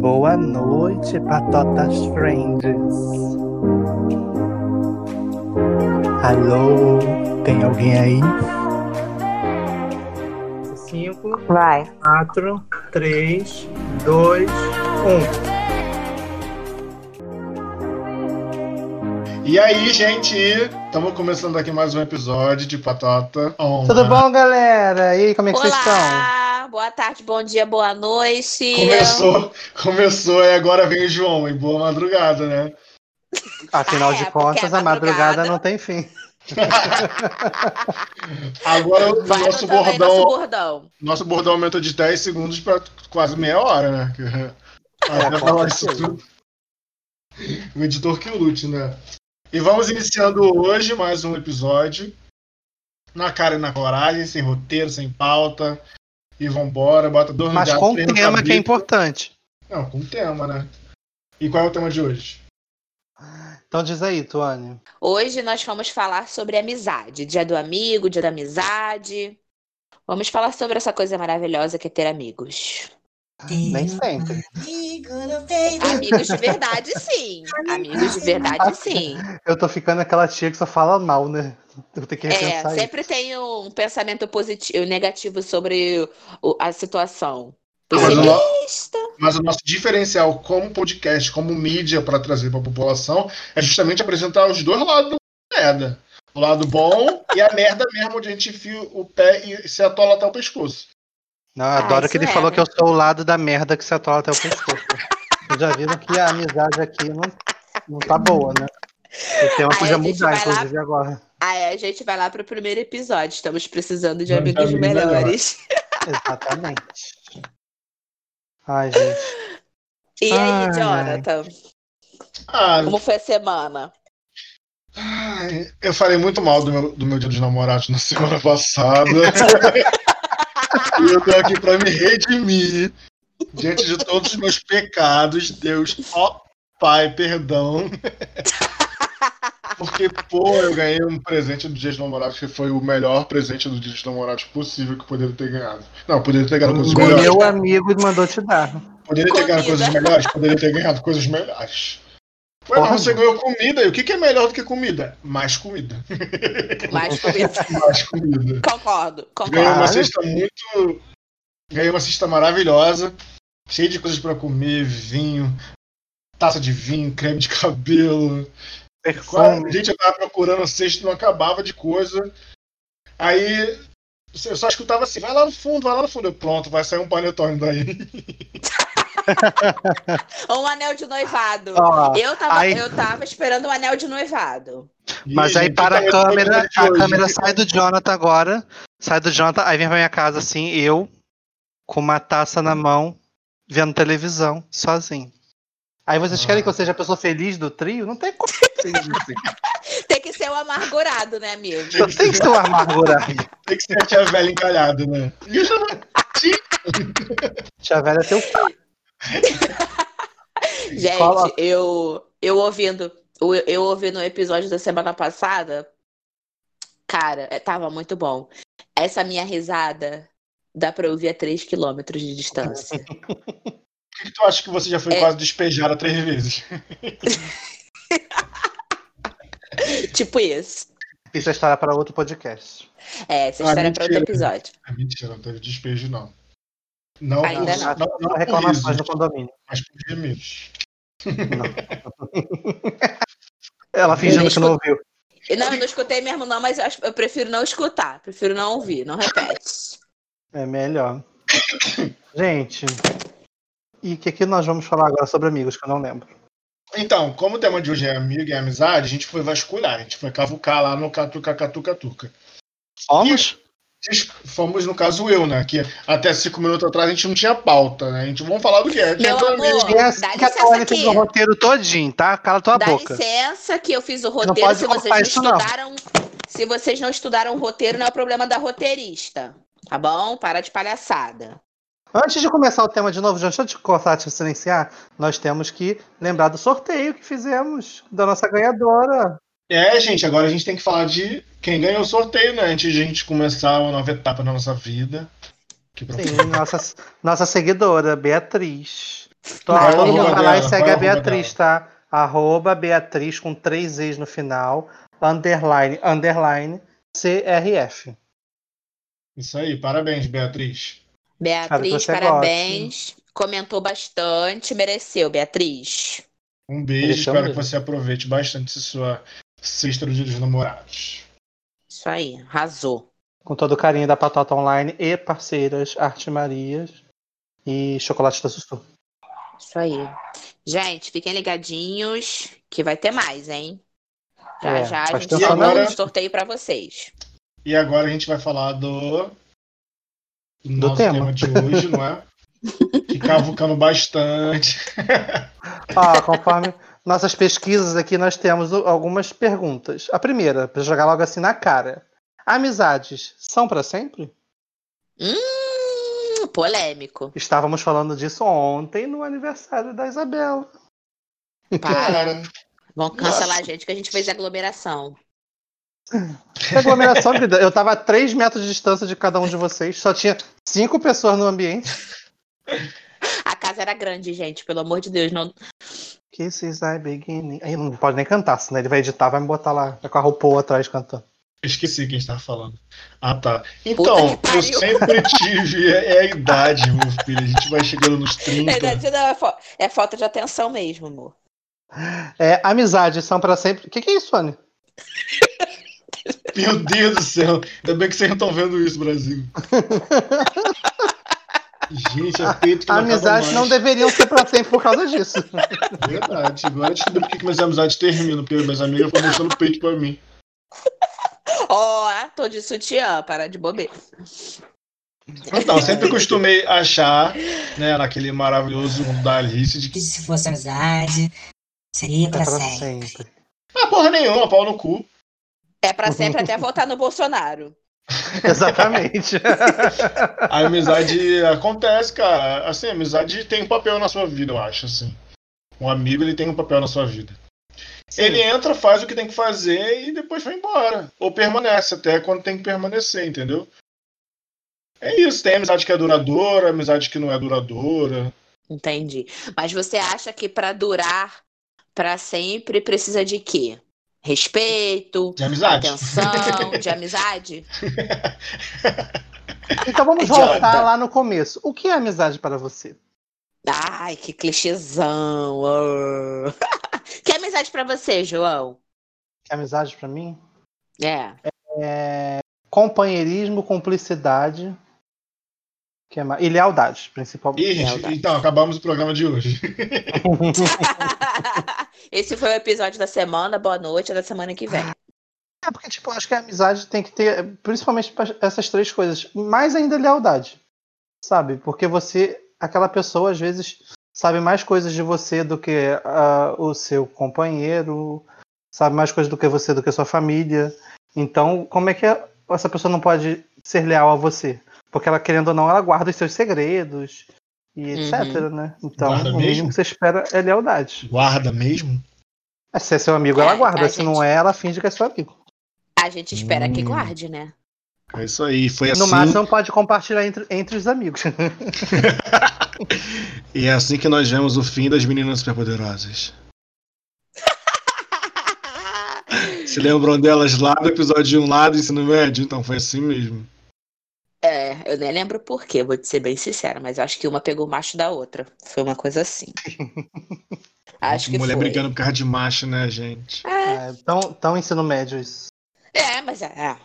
Boa noite, patotas friends. Alô, tem alguém aí? Cinco, Vai. quatro, três, dois, um. E aí, gente, estamos começando aqui mais um episódio de Patota On. Tudo bom, galera? E aí, como é que vocês estão? Boa tarde, bom dia, boa noite. Começou, começou e agora vem o João, e boa madrugada, né? Afinal Ah, é, de contas, é a madrugada madrugada. não tem fim. Agora o nosso bordão, nosso bordão. nosso bordão aumenta de 10 segundos para quase meia hora, né? Tudo. O editor que lute, né? E vamos iniciando hoje mais um episódio. Na cara e na coragem, sem roteiro, sem pauta. E vambora, bota dois Mas gatos, com três no tema que é importante. Não, com tema, né? E qual é o tema de hoje? Então diz aí, Tuane. Hoje nós vamos falar sobre amizade. Dia do amigo, dia da amizade. Vamos falar sobre essa coisa maravilhosa que é ter amigos. Nem sempre. Amigos de verdade, sim. Amigos de verdade, sim. Eu tô ficando aquela tia que só fala mal, né? Eu tenho que É, repensar isso. sempre tem um pensamento positivo, negativo sobre o- a situação. Mas o no- Pessimista. Mas o nosso diferencial como podcast, como mídia para trazer para a população, é justamente apresentar os dois lados da merda. O lado bom e a merda mesmo, onde a gente enfia o pé e se atola até o pescoço. Não, eu adoro isso que ele é, falou né? que eu sou o lado da merda que se atola até o pescoço. Vocês já viram que a amizade aqui não, não tá boa, né? O tema podia mudar, vai lá- inclusive, agora. Aí a gente vai lá pro primeiro episódio. Estamos precisando de de amigos amigos melhores. Exatamente. Ai, gente. E aí, Ai. Jonathan? Ah, Como foi a semana? ai, eu falei muito mal do meu, do meu dia dos namorados na semana passada. e eu tô aqui para me redimir diante de todos os meus pecados. Deus, ó Pai, perdão. Porque, pô, eu ganhei um presente do Dia dos Namorados que foi o melhor presente do Dia dos Namorados possível que eu poderia ter ganhado. Não, poderia ter ganhado coisas Comida. melhores. Meu amigo mandou te dar. Poderia ter ganhado coisas melhores? Poderia ter ganhado coisas melhores. Ué, mas você ganhou comida. E o que, que é melhor do que comida? Mais comida. Mais comida. Mais comida. concordo, Ganhei uma concordo. cesta muito. Ganhei uma cesta maravilhosa, cheia de coisas pra comer, vinho, taça de vinho, creme de cabelo. Perfume. Gente, eu tava procurando a cesta e não acabava de coisa. Aí eu só escutava assim, vai lá no fundo, vai lá no fundo. Eu, pronto, vai sair um panetone daí. Um anel de noivado. Ó, eu, tava, aí- eu tava esperando um anel de noivado. Mas aí para a câmera, a câmera sai do Jonathan agora. Sai do Jonathan, aí vem pra minha casa assim, eu, com uma taça na mão, vendo televisão, sozinho. Aí vocês querem que eu seja a pessoa feliz do trio? Não tem como ser feliz do trio. Tem que ser o amargurado, né, amigo? Eu tenho que ser um amargurado. Tem que ser a tia velha encalhada, né? Tia velha teu cu. Gente, Fala. eu, eu ouvindo eu, eu ouvindo o episódio da semana passada, cara, é, tava muito bom. Essa minha risada dá pra ouvir a 3 km de distância. Por que tu acha que você já foi É. quase despejada três vezes? tipo isso. Isso é história para outro podcast. É, essa Ah, história é pra outro episódio. É mentira, não teve despejo, não. Não, Ainda por, não. não, não por Reclamações do condomínio. mas por gemidos. Ela fingindo que não ouviu. E Não, eu não escutei mesmo, não, mas eu, acho- eu prefiro não escutar. Prefiro não ouvir, não repete. É melhor. Gente, e o que, que nós vamos falar agora sobre amigos, que eu não lembro. Então, como o tema de hoje é amigo e amizade, a gente foi vasculhar, a gente foi cavucar lá no Catuca Catuca Tuca. Fomos? Fomos, no caso, eu, né? Que até cinco minutos atrás a gente não tinha pauta, né? A gente vamos falar do que é. Meu Tinha amor, amigo. E é assim dá que a licença Tony fez o roteiro todinho, tá? Cala tua Dá boca. licença que eu fiz o não roteiro. pode Se vocês não não. estudaram, se vocês não estudaram o roteiro, não é o problema da roteirista. Tá bom? Para de palhaçada. Antes de começar o tema de novo, deixa eu te cortar, te silenciar. Nós temos que lembrar do sorteio que fizemos, da nossa ganhadora. É, gente, agora a gente tem que falar de quem ganhou o sorteio, né? Antes de a gente começar uma nova etapa na nossa vida. Que Sim, nossa, nossa seguidora, Beatriz. Tô, Vai, lá e dela? segue a Beatriz, tá? Arroba Beatriz com três E's no final, underline, underline, CRF. Isso aí, parabéns, Beatriz. Beatriz, parabéns. Comentou bastante, mereceu, Beatriz. Um beijo, Deixa eu espero que você aproveite bastante sua sexta do Dia dos Namorados. Isso aí, arrasou. Com todo o carinho da Patota Online e parceiras Arte Marias e Chocolate da Sussu. Isso aí. Gente, fiquem ligadinhos que vai ter mais, hein? Já É, já a gente agora- um sorteio pra vocês. E agora a gente vai falar do, do nosso tema. tema. de hoje, não é? Que cavucando bastante. Ó, conforme nossas pesquisas aqui, nós temos algumas perguntas. A primeira, para jogar logo assim na cara. Amizades são para sempre? Hum, polêmico. Estávamos falando disso ontem no aniversário da Isabela. Para. Vão cancelar a gente que a gente fez aglomeração. Que aglomeração, querida. Eu tava a 3 metros de distância de cada um de vocês. Só tinha cinco pessoas no ambiente. A casa era grande, gente, pelo amor de Deus. Não... Kisses I beginning. Aí não pode nem cantar, senão ele vai editar, vai me botar lá com a roupa atrás cantando. Esqueci quem estava falando. Ah, tá. Então, que eu sempre tive. É, é a idade, meu filho. A gente vai chegando nos 30. É, não, é, é falta de atenção mesmo, amor. É, amizades são pra sempre. O que, que é isso, Sônia? Meu Deus do céu. Ainda bem que vocês não estão vendo isso, Brasil. Gente, é peito que não Amizades mais. não deveriam ser pra sempre por causa disso. Verdade. Agora eu descobri por que minhas amizades terminam, porque minhas amigas ficam mostrando peito pra mim. Ó, tô de sutiã, para de bobeira. Então, sempre costumei achar, né, naquele maravilhoso mundo da Alice, de que. se fosse amizade, seria É pra pra sempre. sempre. Ah, porra nenhuma, pau no cu. É pra sempre até votar no Bolsonaro. Exatamente. A amizade acontece, cara. Assim, a amizade tem um papel na sua vida, eu acho, assim. Um amigo, ele tem um papel na sua vida. Ele entra, faz o que tem que fazer e depois vai embora. Ou permanece até quando tem que permanecer, entendeu? É isso, tem amizade que é duradoura, amizade que não é duradoura. Entendi. Mas você acha que pra durar pra sempre precisa de quê? Respeito, De amizade. atenção, de amizade? Então vamos Idiota. voltar lá no começo. O que é amizade para você? Ai, que clichêzão. ah. que amizade pra você, João? Que amizade pra mim? É. É companheirismo, cumplicidade que é mais? e lealdade, principalmente. Ih, Lealdade. então, acabamos o programa de hoje. Esse foi o episódio da semana. Boa noite, é da semana que vem. É porque, tipo, eu acho que a amizade tem que ter, principalmente essas três coisas. Mais ainda lealdade. Sabe? Porque você, aquela pessoa, às vezes, sabe mais coisas de você do que ah, o seu companheiro, sabe mais coisas do que você, do que a sua família. Então, como é que essa pessoa não pode ser leal a você? Porque ela, querendo ou não, ela guarda os seus segredos e etc, né? Então, Guarda o mínimo mesmo? que você espera é lealdade. Guarda mesmo? É, Se é seu amigo, ela É, guarda. a Se gente- não é, ela finge que é seu amigo. A gente espera que Hum. guarde, né? É isso aí, foi assim. No máximo pode compartilhar entre, entre os amigos. E é assim que nós vemos o fim das meninas superpoderosas. Se lembram delas lá do episódio 1 lá do ensino médio? Então foi assim mesmo. É, eu nem lembro por quê, vou te ser bem sincera, mas acho que uma pegou o macho da outra. Foi uma coisa assim. acho que Mulher foi. brigando por causa de macho, né, gente? É, É, tão, tão ensino médio isso. é, mas é. é.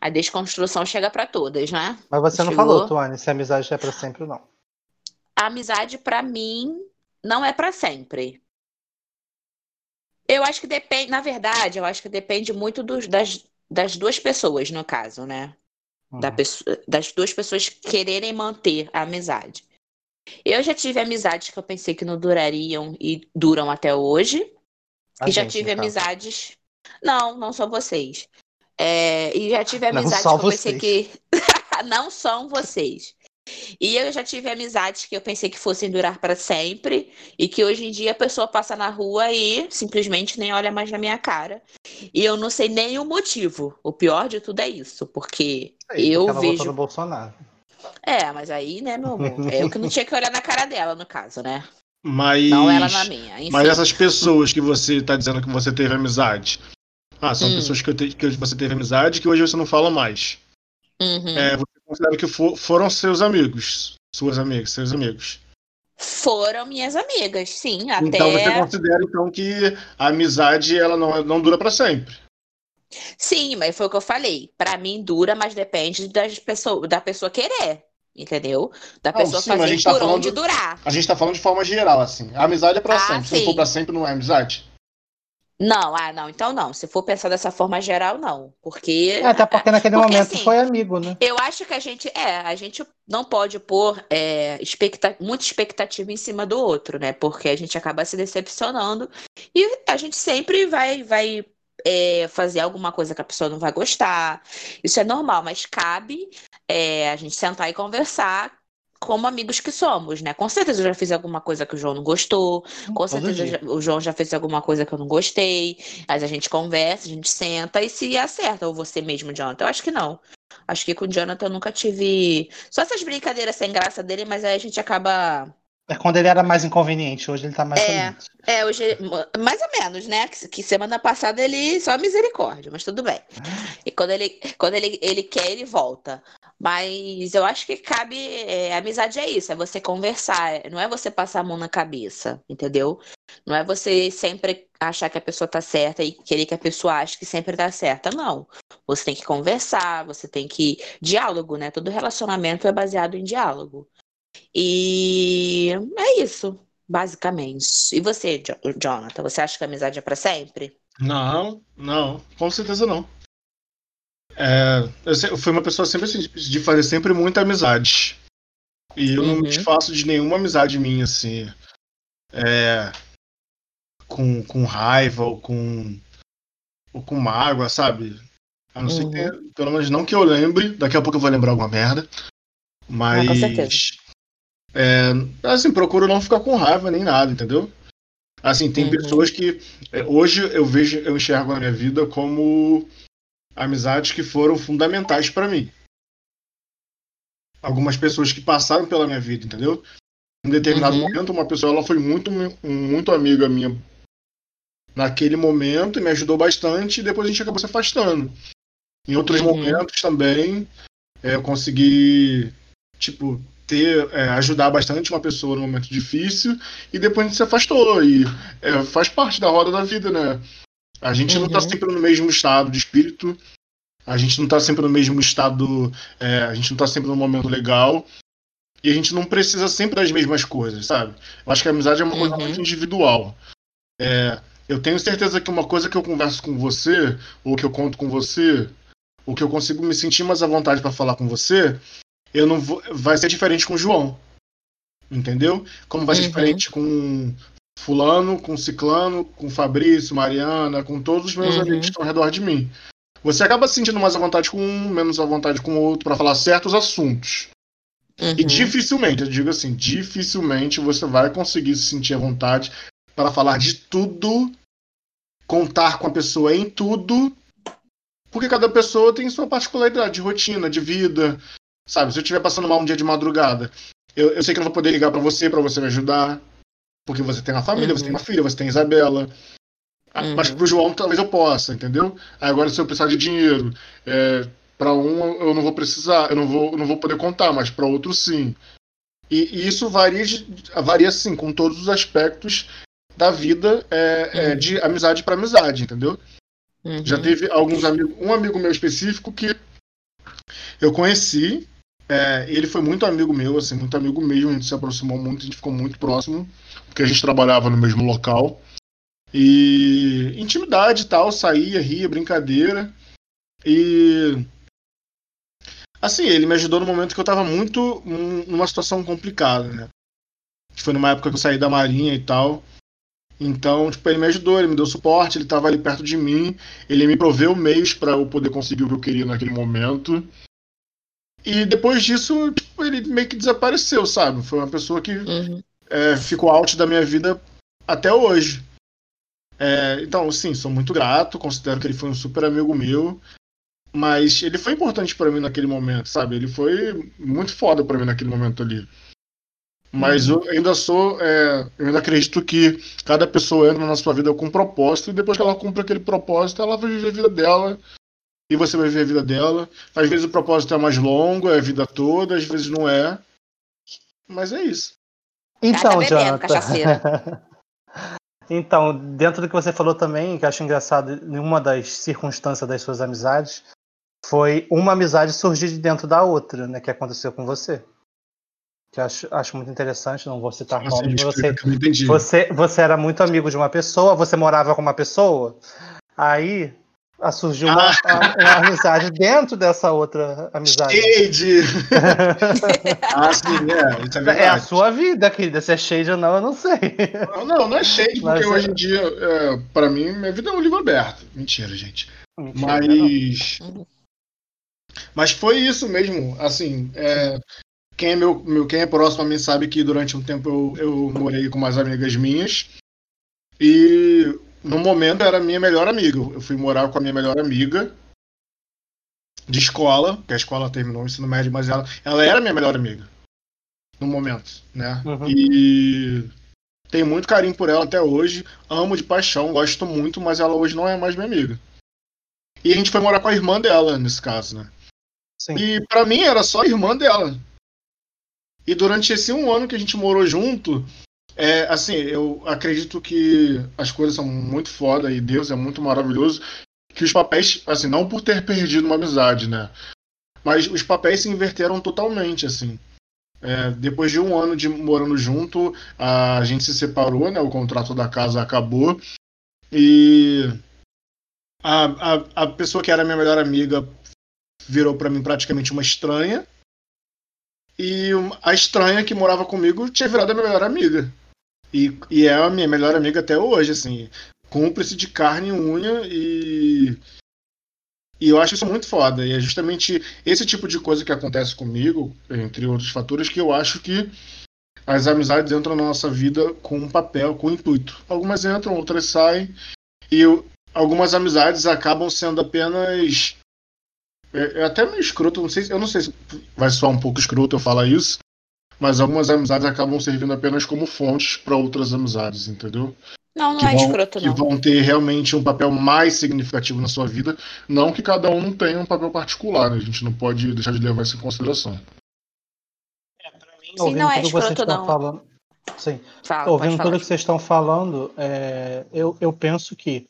A desconstrução chega pra todas, né? Mas você não Chegou. falou, Tuane, se a amizade é pra sempre ou não. A amizade, pra mim, não é pra sempre. Eu acho que depende, na verdade, eu acho que depende muito dos- das, das duas pessoas, no caso, né? Da Uhum. pessoa- das duas pessoas quererem manter a amizade. Eu já tive amizades que eu pensei que não durariam e duram até hoje. A e já gente, tive no caso. amizades. Não, não são vocês. É, e já tive amizades que eu pensei que. não são vocês. E eu já tive amizades que eu pensei que fossem durar para sempre. E que hoje em dia a pessoa passa na rua e simplesmente nem olha mais na minha cara. E eu não sei nem o motivo. O pior de tudo é isso. Porque Aí, eu porque vejo. no Bolsonaro. É, mas aí, né, meu amor? Eu que não tinha que olhar na cara dela, no caso, né? Mas. Não ela na minha. Enfim. Mas essas pessoas que você tá dizendo que você teve amizade. Ah, são Hum. pessoas que, eu te- que você teve amizade que hoje você não fala mais. Uhum. É, você considera que fo- foram seus amigos. Suas amigas, seus amigos. Foram minhas amigas, sim. Até. Então você considera então que a amizade ela não, não dura pra sempre. Sim, mas foi o que eu falei. Pra mim dura, mas depende das pessoa, da pessoa querer. Entendeu? Da Não, pessoa sim, mas a fazer gente tá por falando- onde durar. A gente tá falando de forma geral, assim. A amizade é pra Ah, sempre. Se não sim. for pra sempre, não é amizade. Não, ah, não, então não. Se for pensar dessa forma geral, não. Porque. É, até porque naquele Porque, momento assim, foi amigo, né? Eu acho que a gente, é, a gente não pode pôr é, expecta- muita expectativa em cima do outro, né? Porque a gente acaba se decepcionando e a gente sempre vai, vai é, fazer alguma coisa que a pessoa não vai gostar. Isso é normal, mas cabe é, a gente sentar e conversar como amigos que somos, né? Com certeza eu já fiz alguma coisa que o João não gostou, com Todo certeza já- o João já fez alguma coisa que eu não gostei. Mas a gente conversa, a gente senta e se acerta. Ou você mesmo, Jonathan? Eu acho que não. Acho que com o Jonathan eu nunca tive. Só essas brincadeiras sem graça dele, mas aí a gente acaba. É quando ele era mais inconveniente, hoje ele tá mais É. É, hoje. Mais ou menos, né? Que, que semana passada ele. Só misericórdia, mas tudo bem. E quando ele, quando ele, ele quer, ele volta. Mas eu acho que cabe. é, amizade é isso, é você conversar. Não é você passar a mão na cabeça, entendeu? Não é você sempre achar que a pessoa tá certa e querer que a pessoa ache que sempre tá certa. Não. Você tem que conversar, você tem que. Diálogo, né? Todo relacionamento é baseado em diálogo. E é isso, basicamente. E você, Jo- Jonathan, você acha que a amizade é pra sempre? Não, não, com certeza não. É, eu, fui uma pessoa sempre assim, de fazer sempre muita amizade. E eu não me Uhum. desfaço de nenhuma amizade minha, assim. É, com, com raiva ou com, ou com mágoa, sabe? A não ser que Uhum. pelo menos não que eu lembre, daqui a pouco eu vou lembrar alguma merda. Mas. Ah, com certeza. É, assim, procuro não ficar com raiva nem nada, entendeu? Assim, tem Uhum. pessoas que. é, Hoje eu vejo, eu enxergo a minha vida como amizades que foram fundamentais pra mim. Algumas pessoas que passaram pela minha vida, entendeu? Em determinado Uhum. momento, uma pessoa ela foi muito, muito amiga minha naquele momento e me ajudou bastante, e depois a gente acabou se afastando. Em outros Uhum. momentos também é, eu consegui, tipo, ter, é, ajudar bastante uma pessoa num momento difícil, e depois a gente se afastou. E é, faz parte da roda da vida, né? A gente não tá Uhum. sempre no mesmo estado de espírito, a gente não tá sempre no mesmo estado, é, a gente não tá sempre no momento legal, e a gente não precisa sempre das mesmas coisas, sabe? Eu acho que a amizade é uma coisa Uhum. muito individual. É, eu tenho certeza que uma coisa que eu converso com você, ou que eu conto com você, ou que eu consigo me sentir mais à vontade para falar com você, eu não vou, vai ser diferente com o João. Entendeu? Como vai ser Uhum. diferente com fulano, com ciclano, com Fabrício, Mariana, com todos os meus Uhum. amigos que estão ao redor de mim. Você acaba se sentindo mais à vontade com um, menos à vontade com o outro para falar certos assuntos. E Uhum. dificilmente, eu digo assim, dificilmente você vai conseguir se sentir à vontade para falar de tudo, contar com a pessoa em tudo, porque cada pessoa tem sua particularidade de rotina, de vida, sabe? Se eu estiver passando mal um dia de madrugada, eu, eu sei que eu não vou poder ligar para você para você me ajudar, porque você tem uma família, Uhum. você tem uma filha, você tem Isabela. Ah, Uhum. Mas pro João talvez eu possa, entendeu? Aí Agora se eu precisar de dinheiro, é, para um eu não vou precisar, eu não vou, eu não vou poder contar, mas para outro sim. E, e isso varia, de- varia sim com todos os aspectos da vida é, é, Uhum. de amizade para amizade, entendeu? Uhum. Já teve alguns amigos, um amigo meu específico que eu conheci, é, ele foi muito amigo meu, assim, muito amigo mesmo, a gente se aproximou muito, a gente ficou muito próximo, porque a gente trabalhava no mesmo local. E intimidade e tal, saía, ria, brincadeira. E assim, ele me ajudou no momento que eu tava muito num- numa situação complicada, né? Foi numa época que eu saí da marinha e tal. Então, tipo, ele me ajudou, ele me deu suporte, ele tava ali perto de mim, ele me proveu meios para eu poder conseguir o que eu queria naquele momento. E depois disso, tipo, ele meio que desapareceu, sabe? Foi uma pessoa que Uhum. é, ficou out da minha vida até hoje. É, então, sim, sou muito grato, considero que ele foi um super amigo meu. Mas ele foi importante pra mim naquele momento, sabe? Ele foi muito foda pra mim naquele momento ali. Mas eu ainda sou. é, eu ainda acredito que cada pessoa entra na sua vida com um propósito, e depois que ela cumpre aquele propósito, ela vai viver a vida dela. E você vai viver a vida dela. Às vezes o propósito é mais longo, é a vida toda, às vezes não é. Mas é isso. Então, Jonathan. então, dentro do que você falou também, que eu acho engraçado, em uma das circunstâncias das suas amizades, foi uma amizade surgir de dentro da outra, né? Que aconteceu com você. Que eu acho, acho muito interessante, não vou citar Nossa, nomes, você, você, você era muito amigo de uma pessoa, você morava com uma pessoa, aí ah, surgiu uma, uma amizade dentro dessa outra amizade. Shade! ah, sim, é, isso é É a verdade. sua vida, querida. Se é shade ou não, eu não sei. Não, não é shade, Mas porque é- hoje em dia, é, pra mim, minha vida é um livro aberto. Mentira, gente. Mentira, Mas. Uhum. Mas foi isso mesmo. Assim, é, quem, é meu, meu- quem é próximo a mim sabe que durante um tempo eu, eu morei com umas amigas minhas. E no momento era a minha melhor amiga. Eu fui morar com a minha melhor amiga de escola, que a escola terminou o ensino médio, mas ela, ela era minha melhor amiga. No momento, né? Uhum. E tenho muito carinho por ela até hoje. Amo de paixão, gosto muito, mas ela hoje não é mais minha amiga. E a gente foi morar com a irmã dela, nesse caso, né? Sim. E pra mim era só a irmã dela. E durante esse um ano que a gente morou junto, é, assim, eu acredito que as coisas são muito foda e Deus é muito maravilhoso. Que os papéis, assim, não por ter perdido uma amizade, né? Mas os papéis se inverteram totalmente, assim. É, depois de um ano de morando junto, a gente se separou, né? O contrato da casa acabou. E a, a, a pessoa que era minha melhor amiga virou pra mim praticamente uma estranha. E a estranha que morava comigo tinha virado a minha melhor amiga. E, e é a minha melhor amiga até hoje, assim. Cúmplice de carne e unha e. E eu acho isso muito foda. E é justamente esse tipo de coisa que acontece comigo, entre outros fatores, que eu acho que as amizades entram na nossa vida com um papel, com um intuito. Algumas entram, outras saem. E eu- algumas amizades acabam sendo apenas é, é até meio escroto, não sei, se- eu não sei se vai soar um pouco escroto eu falar isso, mas algumas amizades acabam servindo apenas como fontes para outras amizades, entendeu? Não, não que é vão, escroto, que não. vão ter realmente um papel mais significativo na sua vida, não que cada um não tenha um papel particular, né? a gente não pode deixar de levar isso em consideração. Sim, ouvindo não é tudo que vocês escroto, estão não. falando. Sim. Fala, Ouvindo tudo que vocês estão falando, é, eu, eu penso que,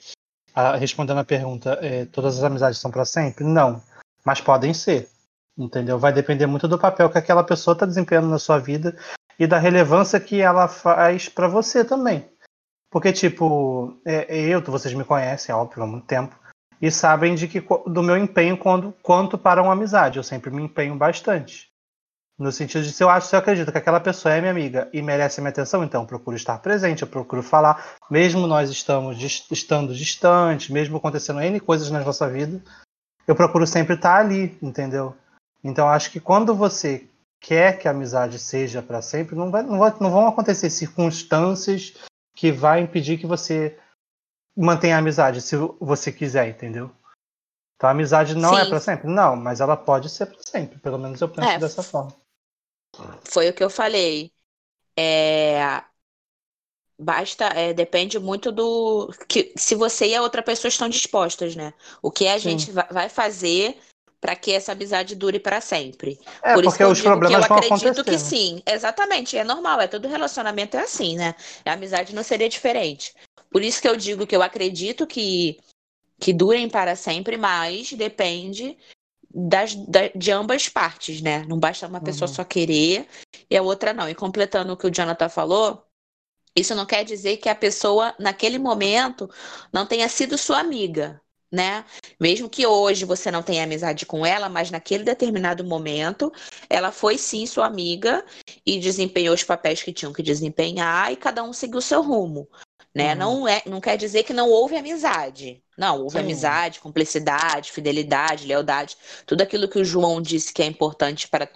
ah, respondendo a pergunta, é, todas as amizades são para sempre? Não. Mas podem ser. Entendeu? Vai depender muito do papel que aquela pessoa está desempenhando na sua vida e da relevância que ela faz para você também. Porque, tipo, é, eu, vocês me conhecem, é óbvio, há muito tempo, e sabem de que do meu empenho quando, quanto para uma amizade. Eu sempre me empenho bastante. No sentido de se eu acho, se eu acredito que aquela pessoa é minha amiga e merece minha atenção, então eu procuro estar presente, eu procuro falar, mesmo nós estamos estando distantes, mesmo acontecendo N coisas na nossa vida, eu procuro sempre estar ali, entendeu? Então acho que quando você quer que a amizade seja para sempre, não, vai, não, vai- não vão acontecer circunstâncias que vai impedir que você mantenha a amizade, se você quiser, entendeu? Então a amizade não é Sim. para sempre? Não, mas ela pode ser para sempre, pelo menos eu penso É, dessa forma. Foi o que eu falei. É, Basta, é, depende muito do que se você e a outra pessoa estão dispostas, né? O que a Sim. gente va- vai fazer para que essa amizade dure para sempre. É, Por isso porque que eu os digo que eu problemas acredito que sim. Exatamente, é normal, é todo relacionamento é assim, né? A amizade não seria diferente. Por isso que eu digo que eu acredito que que durem para sempre, mas depende das, da- de ambas partes, né? Não basta uma pessoa Uhum. só querer e a outra não. E completando o que o Jonathan falou, isso não quer dizer que a pessoa, naquele momento, não tenha sido sua amiga, né? Mesmo que hoje você não tenha amizade com ela, mas naquele determinado momento, ela foi sim sua amiga e desempenhou os papéis que tinham que desempenhar e cada um seguiu seu rumo. Né? Uhum. Não, é, não quer dizer que não houve amizade. Não, houve Sim. amizade, cumplicidade, fidelidade, lealdade, tudo aquilo que o João disse que é importante para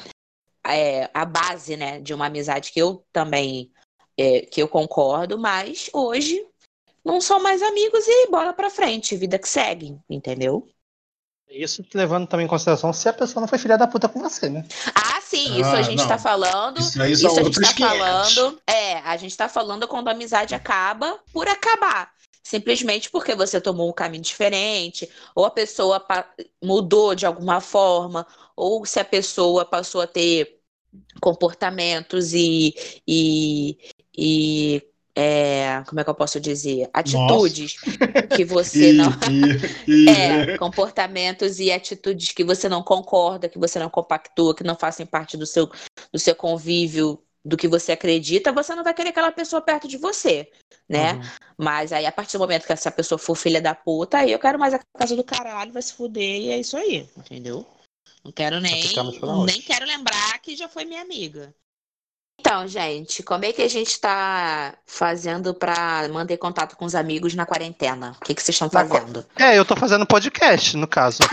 é, a base, né, de uma amizade que eu também é, que eu concordo, mas hoje não são mais amigos e bola pra frente, vida que segue, entendeu? Isso levando também em consideração se a pessoa não foi filha da puta com você, né? Ah, sim, isso Ah, a gente não. tá falando. Isso aí Isso a gente tá 500. falando. É, a gente tá falando quando a amizade acaba por acabar. Simplesmente porque você tomou um caminho diferente, ou a pessoa mudou de alguma forma, ou se a pessoa passou a ter comportamentos e, e, e é, como é que eu posso dizer? Atitudes que você não. É, comportamentos e atitudes que você não concorda, que você não compactua, que não fazem parte do seu, do seu convívio, do que você acredita, você não vai querer aquela pessoa perto de você, né? Uhum. Mas aí, a partir do momento que essa pessoa for filha da puta, aí eu quero mais a casa do caralho, vai se fuder, e é isso aí, entendeu? Não quero nem, nem quero lembrar que já foi minha amiga. Então, gente, como é que a gente tá fazendo pra manter contato com os amigos na quarentena? O que, que vocês estão fazendo? É, eu tô fazendo podcast, no caso.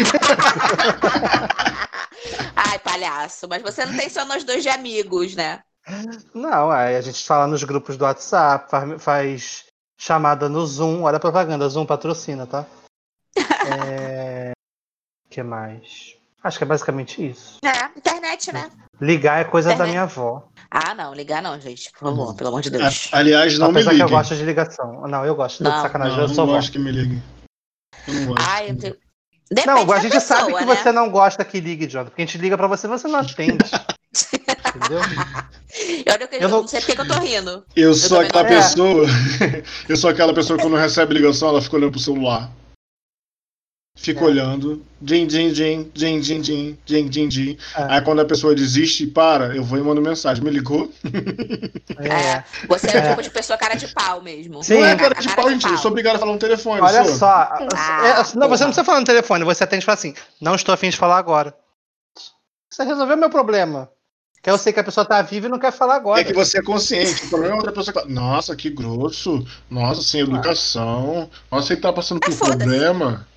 Ai, palhaço, mas você não tem só nós dois de amigos, né? Não, a gente fala nos grupos do WhatsApp, faz, faz chamada no Zoom. Olha a propaganda, Zoom patrocina, tá? É... que mais? Acho que é basicamente isso. É, internet, né? Ligar é coisa da Internet. minha avó. Ah, não, ligar não, gente. Por favor, pelo amor de Deus. A- aliás, não me Apesar que eu liguem. gosto de ligação. Não, eu gosto. Tô de Não, sacanagem, Não, eu não sou vó. gosto que me liguem. Eu não gosto. Ai, eu tenho... Depende Não, a da gente pessoa, sabe que né? você não gosta que ligue, Jonathan. Porque a gente liga pra você e você não atende. Entendeu? Olha, eu, Eu não- não sei porque que eu tô rindo. Eu sou também aquela não- É. pessoa. eu sou aquela pessoa que quando recebe ligação, ela fica olhando pro celular. Fica É. olhando. Din, din, din, din, din, din, din, din, din. É. Aí quando a pessoa desiste e para, eu vou e mando mensagem. Me ligou? É. Você é o É. tipo de pessoa cara de pau mesmo. Sim. não é cara de pau, gente. Eu sou obrigado a falar no telefone. Olha sou. só. Ah, é, não, você não precisa falar no telefone, você atende e fala assim: não estou afim de falar agora. Você resolveu meu problema. Que eu sei que a pessoa tá viva e não quer falar agora. É que você é consciente. O problema é outra pessoa que fala, Nossa, que grosso. Nossa, sem educação. Nossa, ele tá passando por Ah, foda-se. problema.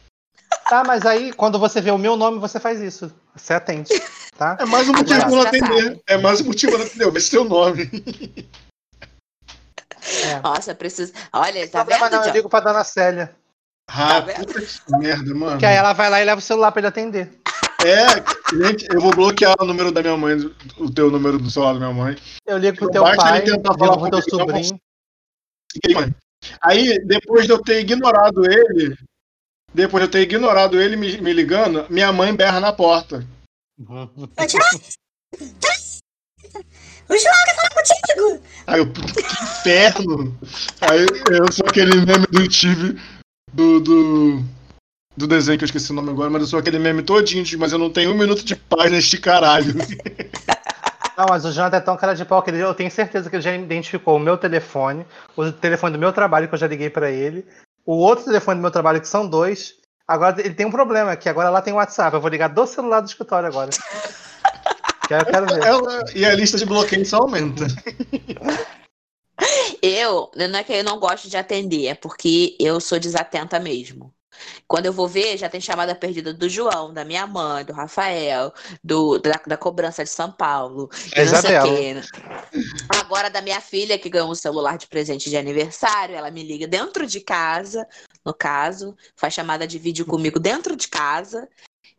Tá, mas aí quando você vê o meu nome, você faz isso. Você atende. Tá? É mais um motivo pra não atender. É mais um motivo pra não atender. Vê seu nome. É. Nossa, preciso. Olha, tá vendo, não, eu ligo pra dona Célia. Ah, vendo? puta que merda, mano. Que aí ela vai lá e leva o celular pra ele atender. É, gente, eu vou bloquear o número da minha mãe, o teu número do celular da minha mãe. Eu ligo pro teu pai, ele tentar ligo falar pro teu comigo, não sobrinho. Aí, depois de eu ter ignorado ele, depois de eu ter ignorado ele me, me ligando, minha mãe berra na porta. O João quer falar contigo! Aí eu, puta, que inferno! Aí eu sou aquele meme do Steve, do, do, do desenho que eu esqueci o nome agora, mas eu sou aquele meme todinho, de, mas eu não tenho um minuto de paz neste caralho. Não, mas o Jonathan é tão cara de pau que ele, eu tenho certeza que ele já identificou o meu telefone, o telefone do meu trabalho que eu já liguei pra ele, o outro telefone do meu trabalho que são dois. Agora ele tem um problema, que agora lá tem WhatsApp. Eu vou ligar do celular do escritório agora. Quero, quero ver. Ela- e a lista de bloqueios só aumenta. Eu, não é que eu não gosto de atender, é porque eu sou desatenta mesmo. Quando eu vou ver, já tem chamada perdida do João, da minha mãe, do Rafael, do, da, da cobrança de São Paulo. É não né? Agora da minha filha, que ganhou um celular de presente de aniversário, ela me liga dentro de casa, no caso, faz chamada de vídeo comigo dentro de casa.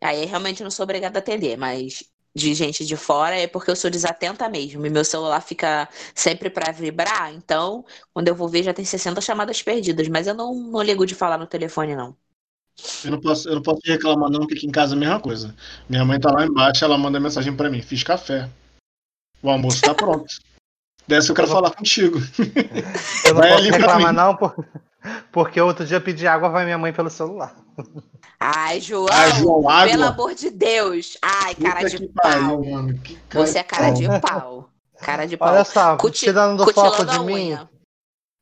Aí realmente não sou obrigada a atender, mas de gente de fora é porque eu sou desatenta mesmo. E meu celular fica sempre pra vibrar, então quando eu vou ver já tem 60 chamadas perdidas, mas eu não, não ligo de falar no telefone, não. Eu não posso, eu não posso reclamar não, porque aqui em casa é a mesma coisa. Minha mãe tá lá embaixo, ela manda mensagem pra mim, fiz café. O almoço tá pronto. Desce que eu quero falar contigo. Eu não Vai posso reclamar, não, por- porque outro dia eu pedi água, vai minha mãe pelo celular. Ai, João, Ah, João, água? pelo amor de Deus. Ai, cara Puta de pau. pariu, mano. Que cara Você é cara de pau. Cara de pau. Olha só, Cuti- tirando do cutilando foco de mim,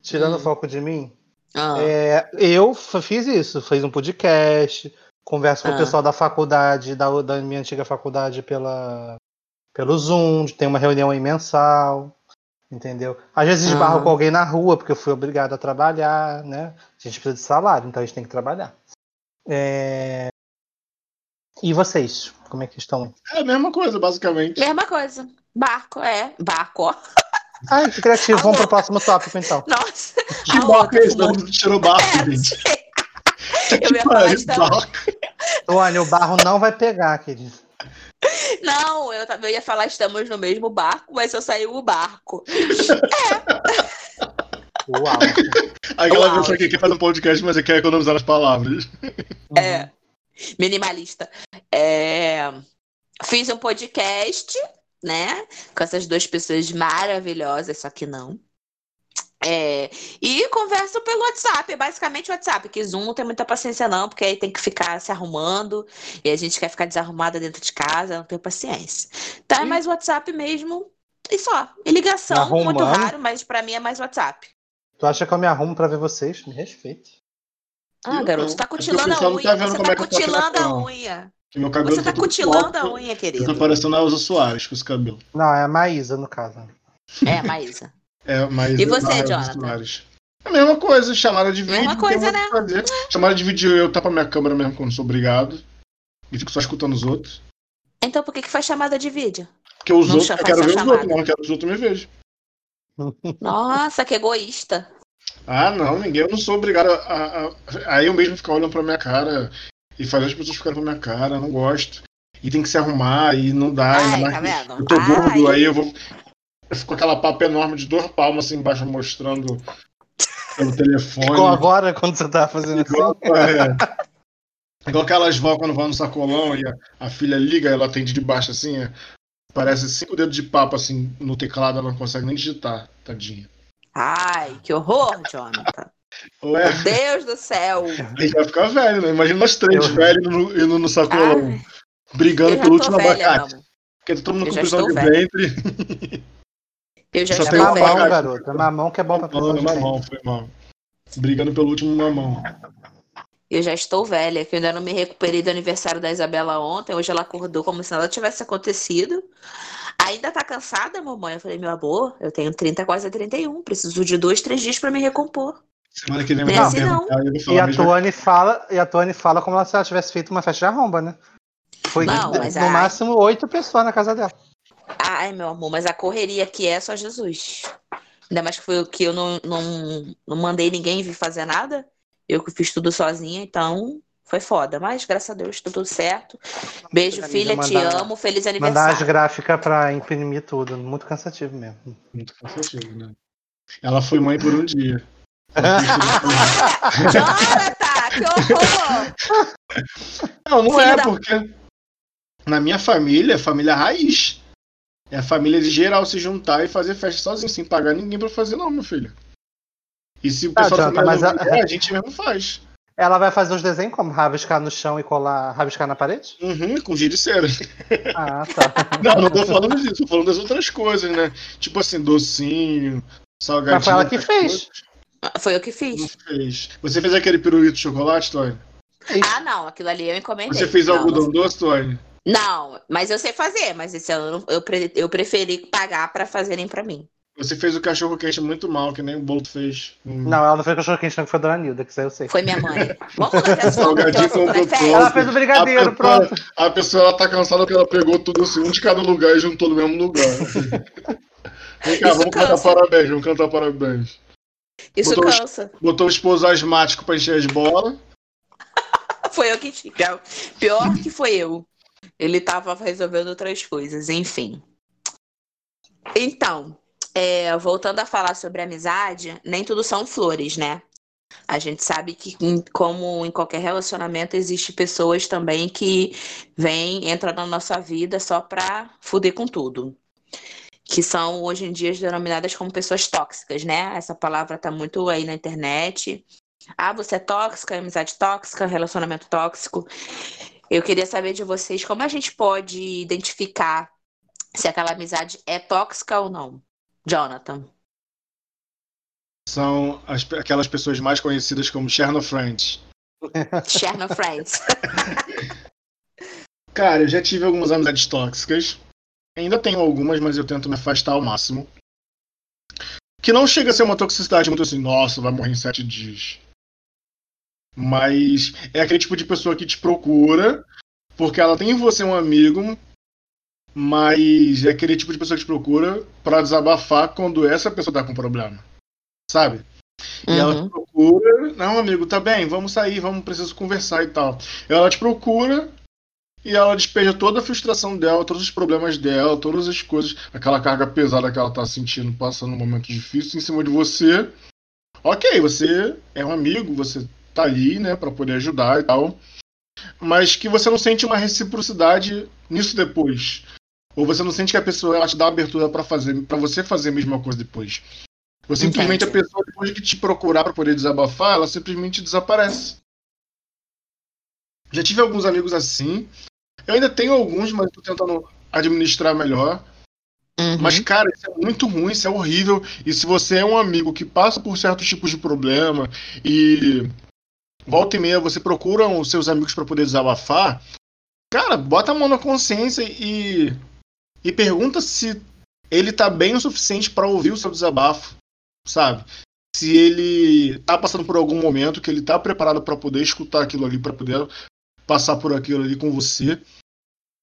tirando o Hum. foco de mim, Ah, É, eu fiz isso, fiz um podcast, converso com Ah. o pessoal da faculdade, da, da minha antiga faculdade pela, pelo Zoom, tem uma reunião aí mensal, entendeu? Às vezes esbarro Ah. com alguém na rua, porque eu fui obrigado a trabalhar, né? A gente precisa de salário, então a gente tem que trabalhar. É, E vocês, como é que estão? É a mesma coisa, basicamente. Mesma coisa. Barco, é. Barco, ó. Ah, que criativo, vamos pro próximo tópico então. Nossa. Que outra é esse? Não tirou barco, É, gente. Eu ia falar isso também. Tony, o barro não vai pegar, querido. Não, eu, eu ia falar estamos no mesmo barco, mas só saiu o barco. Uau. Aquela Uau. pessoa que quer fazer um podcast, mas quer economizar as palavras. É. Minimalista. É, Fiz um podcast, né? Com essas duas pessoas maravilhosas, só que não. É, E converso pelo WhatsApp, basicamente WhatsApp, que Zoom não tem muita paciência, não, porque aí tem que ficar se arrumando, e a gente quer ficar desarrumada dentro de casa, não tenho paciência. Então é mais WhatsApp mesmo. E só. E ligação, muito raro, mas pra mim é mais WhatsApp. Tu acha que eu me arrumo pra ver vocês? Me respeita. Ah, Eu garoto, não. você tá É porque o cutilando a unha. tá vendo Você como tá é cutilando a unha. Que meu cabelo Você tá todo cutilando a unha, Eu querido. parecendo a Elza Soares com esse cabelo. Não, é a Maísa, no caso. É, Maísa. É, mas E você, é Jonathan? Soares. É a mesma coisa, chamada de vídeo. Mesma coisa, que fazer. Chamada de vídeo eu tapo a minha câmera mesmo quando sou obrigado. E fico só escutando os outros. Então por que que faz chamada de vídeo? Porque os Não outros, eu quero ver só os outros, chamada. não quero que os outros me vejam. Nossa, que egoísta. Ah, não, ninguém, eu não sou obrigado a. a- a- Aí eu mesmo ficar olhando pra minha cara e fazer as pessoas ficarem pra minha cara, não gosto. E tem que se arrumar e não dá. ainda Ai, mais tá? Eu tô Ai. gordo, aí eu vou. Eu fico com aquela papa enorme de duas palmas assim embaixo mostrando pelo telefone. Igual agora, quando você tava fazendo assim. Igual, é. Igual aquelas vó quando vão no sacolão e a, a filha liga, ela atende de baixo assim, é, parece cinco dedos de papo assim no teclado, ela não consegue nem digitar, tadinha. Ai, que horror, Jonathan. Ué, Meu Deus do céu. a gente vai ficar velho, né? Imagina nós três Eu- velhos indo, indo no sacolão, Ai, brigando pelo último velha, abacate. vamos. Porque todo mundo Eu com prisão de ventre. Eu já Só tem mamão, bagagem. garoto. Mamão que é bom pra Não, prisão não, mamão, foi mal. Brigando pelo último mamão. Eu já estou velha, que eu ainda não me recuperei do aniversário da Isabela ontem. Hoje ela acordou como se nada tivesse acontecido. Ainda tá cansada, mamãe? Eu falei, meu amor, eu tenho 30, quase 31. Preciso de dois, três dias pra me recompor. Semana que vem Não é vai assim, não. falar E a. Tony fala, e a Tony fala como se ela tivesse feito uma festa de arromba, né? Foi Não, no máximo oito pessoas na casa dela. Ai, meu amor, mas a correria que é só Jesus. Ainda mais que foi o que eu não, não, não mandei ninguém vir fazer nada. Eu que fiz tudo sozinha, então foi foda. Mas graças a Deus, tudo certo. Beijo, Amiga, filha, te mandar- amo. Feliz Mandar as aniversário. gráficas pra imprimir tudo. Muito cansativo mesmo. Muito cansativo, né? Ela foi mãe por um dia. Que horror! Não, não Filho é, da- porque na minha família, é família raiz. É a família de geral se juntar e fazer festa sozinho, sem pagar ninguém pra fazer, não, meu filho. E se o Ah, pessoal Jonathan, mas a- quer, a gente mesmo faz. Ela vai fazer os desenhos como? Rabiscar no chão e colar, rabiscar na parede? Uhum, com cera. Ah, tá. Não, não tô falando disso, tô falando das outras coisas, né? Tipo assim, docinho, salgadinho. Mas foi ela que fez. coisas. Foi eu que Não fiz. fez. Você fez aquele pirulito de chocolate, Tony? Ah, não, aquilo ali eu encomendei. Você fez não, algodão não- doce, Tony? Não, mas eu sei fazer, mas esse ano eu, pre- eu preferi pagar pra fazerem pra mim. Você fez o cachorro quente muito mal, que nem o Bolt fez. Hum. Não, ela não fez cachorro quente, não, que foi a Dona Nilda, que isso aí eu sei. Foi minha mãe. Vamos mudar de assunto, Salgadinho o não é comprou. Ela fez o brigadeiro, A pessoa- pronto. A pessoa ela tá cansada porque ela pegou tudo assim, um de cada lugar e juntou no mesmo lugar. Vem cá, Isso vamos cantar cansa. parabéns, vamos cantar parabéns. Isso Botou cansa. Botou o esposo asmático pra encher as bolas. Foi eu que tinha. Pior que foi eu. Ele tava resolvendo outras coisas, enfim. Então, é, voltando a falar sobre amizade, nem tudo são flores, né? A gente sabe que, como em qualquer relacionamento, existe pessoas também que vêm, entram na nossa vida só pra fuder com tudo. Que são, hoje em dia, denominadas como pessoas tóxicas, né? Essa palavra tá muito aí na internet. Ah, você é tóxica, amizade tóxica, relacionamento tóxico. Eu queria saber de vocês como a gente pode identificar se aquela amizade é tóxica ou não. Jonathan. São as- aquelas pessoas mais conhecidas como Cherno Friends. Share no Friends. Cara, eu já tive algumas amizades tóxicas. Ainda tenho algumas, mas eu tento me afastar ao máximo. Que não chega a ser uma toxicidade muito assim, nossa, vai morrer em sete dias. Mas é aquele tipo de pessoa que te procura porque ela tem em você um amigo, mas é aquele tipo de pessoa que te procura pra desabafar quando essa pessoa tá com problema. Sabe? E ela te Uhum. procura. Não, amigo, tá bem, vamos sair, vamos, preciso conversar e tal. Ela te procura e ela despeja toda a frustração dela, todos os problemas dela, todas as coisas, aquela carga pesada que ela tá sentindo, passando um momento difícil em cima de você. Ok, você é um amigo, você tá ali, né, para poder ajudar e tal. Mas que você não sente uma reciprocidade nisso depois. Ou você não sente que a pessoa ela te dá abertura para fazer, para você fazer a mesma coisa depois. Ou simplesmente Entendi. a pessoa, depois de te procurar para poder desabafar, ela simplesmente desaparece. Já tive alguns amigos assim. Eu ainda tenho alguns, mas tô tentando administrar melhor. Uhum. Mas, cara, isso é muito ruim, isso é horrível. E se você é um amigo que passa por certos tipos de problema e volta e meia você procura os seus amigos para poder desabafar, cara, bota a mão na consciência e, e pergunta se ele tá bem o suficiente para ouvir o seu desabafo, sabe? Se ele tá passando por algum momento que ele tá preparado para poder escutar aquilo ali, para poder passar por aquilo ali com você.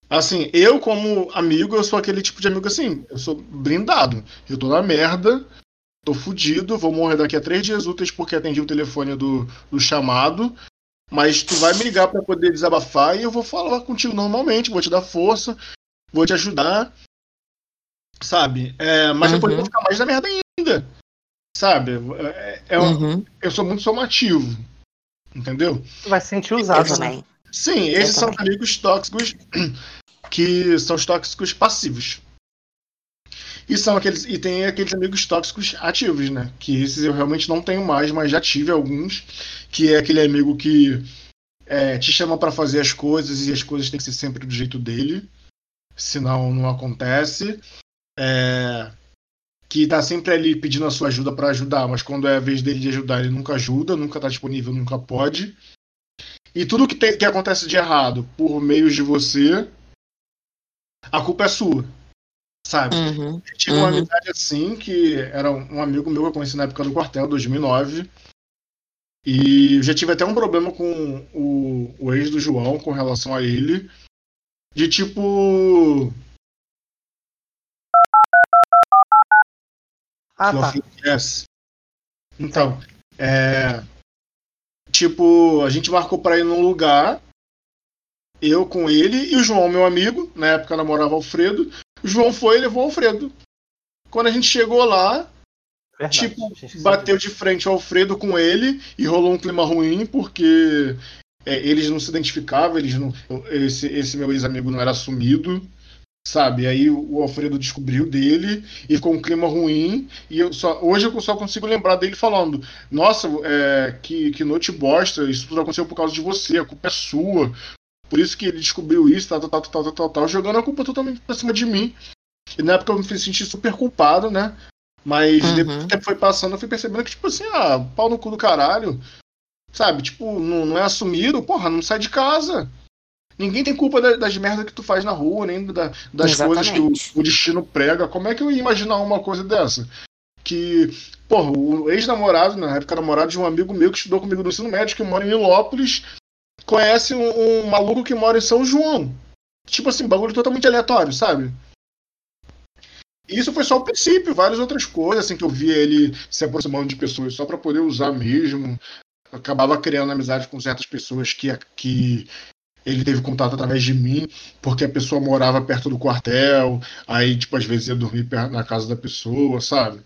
Assim, eu como amigo, eu sou aquele tipo de amigo assim, eu sou blindado. Eu tô na merda, tô fudido, vou morrer daqui a três dias úteis porque atendi o telefone do, do chamado. Mas tu vai me ligar pra poder desabafar e eu vou falar contigo normalmente, vou te dar força, vou te ajudar. Sabe? É, mas depois eu Uhum. vou ficar mais na merda ainda. Sabe? É, é um- Uhum. Eu sou muito somativo. Entendeu? Tu vai se sentir usado, né? Sim, esses são amigos tóxicos que são os tóxicos passivos. E são aqueles e tem aqueles amigos tóxicos ativos, né? Que esses eu realmente não tenho mais, mas já tive alguns, que é aquele amigo que é, te chama pra fazer as coisas e as coisas têm que ser sempre do jeito dele, senão não acontece. É, que tá sempre ali pedindo a sua ajuda pra ajudar, mas quando é a vez dele de ajudar, ele nunca ajuda, nunca tá disponível, nunca pode. E tudo que, tem, que acontece de errado por meios de você, a culpa é sua. Sabe? Uhum. Eu tive uma Uhum. amizade assim, que era um amigo meu que eu conheci na época do quartel, 2009. E eu já tive até um problema com o, o ex do João com relação a ele. De tipo. Ah, tá. Então, é. Tipo, a gente marcou pra ir num lugar. Eu com ele e o João, meu amigo. Na época namorava Alfredo. O João foi e levou o Alfredo. Quando a gente chegou lá, Verdade. tipo, bateu de frente o Alfredo com ele e rolou um clima ruim porque é, eles não se identificavam, eles não, esse, esse meu ex-amigo não era assumido, sabe? Aí o Alfredo descobriu dele e ficou um clima ruim. E eu só, hoje eu só consigo lembrar dele falando: Nossa, é, que, que noite bosta, isso tudo aconteceu por causa de você, a culpa é sua. Por isso que ele descobriu isso, tal, tal, tal, tal, tal, tal, tal, jogando a culpa totalmente pra cima de mim. E na época eu me fiz sentir super culpado, né? Mas Uhum. depois que o tempo foi passando, eu fui percebendo que, tipo assim, ah, pau no cu do caralho. Sabe? Tipo, não, não é assumido, porra, não sai de casa. Ninguém tem culpa da- das merdas que tu faz na rua, nem da- das coisas que o, Exatamente. o destino prega. Como é que eu ia imaginar uma coisa dessa? Que, porra, o ex-namorado, na época namorado de um amigo meu que estudou comigo no ensino médio, que mora em Nilópolis, conhece um, um maluco que mora em São João. Tipo assim, bagulho totalmente aleatório, sabe? E Isso foi só o princípio, várias outras coisas, assim, que eu via ele se aproximando de pessoas só pra poder usar mesmo. Acabava criando amizade com certas pessoas que, que ele teve contato através de mim, porque a pessoa morava perto do quartel, aí, tipo, às vezes ia dormir na casa da pessoa, sabe?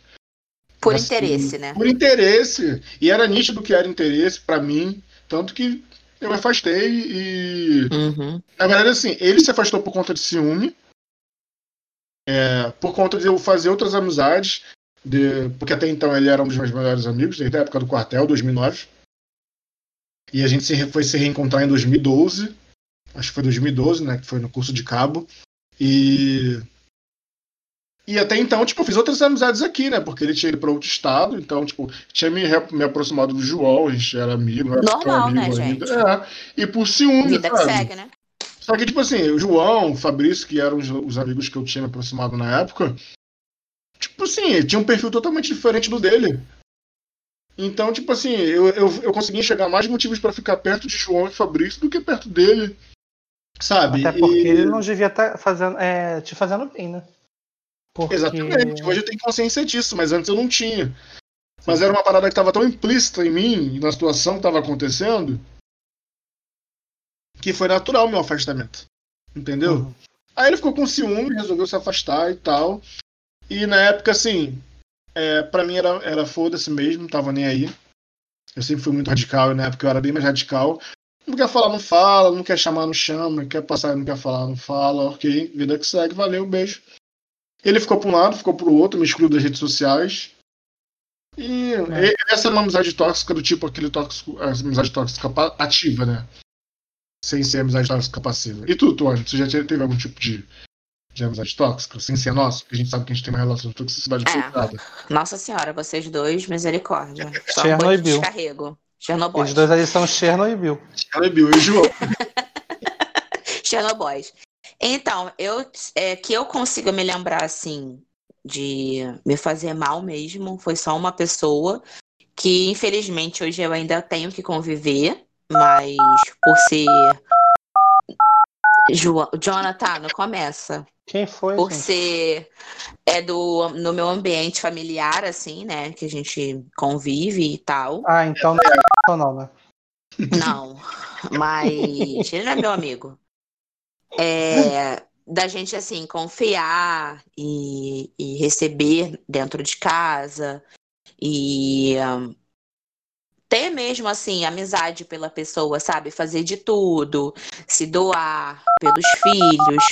Por Assim, interesse, né? Por interesse. E era nítido que era interesse pra mim, tanto que eu me afastei e Uhum. na verdade, assim, ele se afastou por conta de ciúme. é, por conta de eu fazer outras amizades. de- porque até então ele era um dos meus melhores amigos, desde a época do quartel, 2009. E a gente se, foi se reencontrar em 2012. Acho que foi 2012, né? Que foi no curso de cabo. E. E até então, tipo, eu fiz outras amizades aqui, né? Porque ele tinha ido pra outro estado, então, tipo, tinha me, me aproximado do João, a gente era amigo, era Normal, né, amigo ainda. gente? É, e por ciúme, Vida que segue, né? Só que, tipo assim, o João, o Fabrício, que eram os, os amigos que eu tinha me aproximado na época, tipo assim, tinha um perfil totalmente diferente do dele. Então, tipo assim, eu, eu, eu consegui enxergar mais motivos pra ficar perto de João e Fabrício do que perto dele. Sabe? Até porque E- ele não devia estar fazendo, é, te fazendo bem, né? Porque... Exatamente. Hoje eu tenho consciência disso, mas antes eu não tinha. Mas era uma parada que tava tão implícita em mim, na situação que tava acontecendo, que foi natural o meu afastamento. Entendeu? Uhum. Aí ele ficou com ciúme, resolveu se afastar e tal. E na época, assim, é, para mim era, era foda-se mesmo, não tava nem aí. Eu sempre fui muito radical e na época eu era bem mais radical. Não quer falar, não fala, não quer chamar, não chama, não quer passar, não quer falar, não fala, ok, vida que segue, valeu, beijo. Ele ficou para um lado, ficou para o outro, me excluiu das redes sociais. E É. essa é uma amizade tóxica do tipo aquele tóxico, a amizade tóxica ativa, né? Sem ser amizade tóxica passiva. E tu, Tony, você já te- teve algum tipo de, de amizade tóxica, sem ser nosso? Porque a gente sabe que a gente tem uma relação de toxicidade É. Nossa senhora, vocês dois, misericórdia. Só um Chernobyl. pouco de descarrego. Chernobyl. Eles dois ali são Chernobyl. Chernobyl e o João. Chernobyl. Então, eu é, que eu consiga me lembrar assim de me fazer mal mesmo, foi só uma pessoa que infelizmente hoje eu ainda tenho que conviver, mas por ser Jo- Jonathan, não começa. Quem foi? Por gente? ser é do no meu ambiente familiar assim, né, que a gente convive e tal. Ah, então não, né? Não, mas ele é meu amigo. É, da gente, assim, confiar e, e receber dentro de casa e hum, ter mesmo, assim, amizade pela pessoa, sabe? Fazer de tudo, se doar pelos filhos,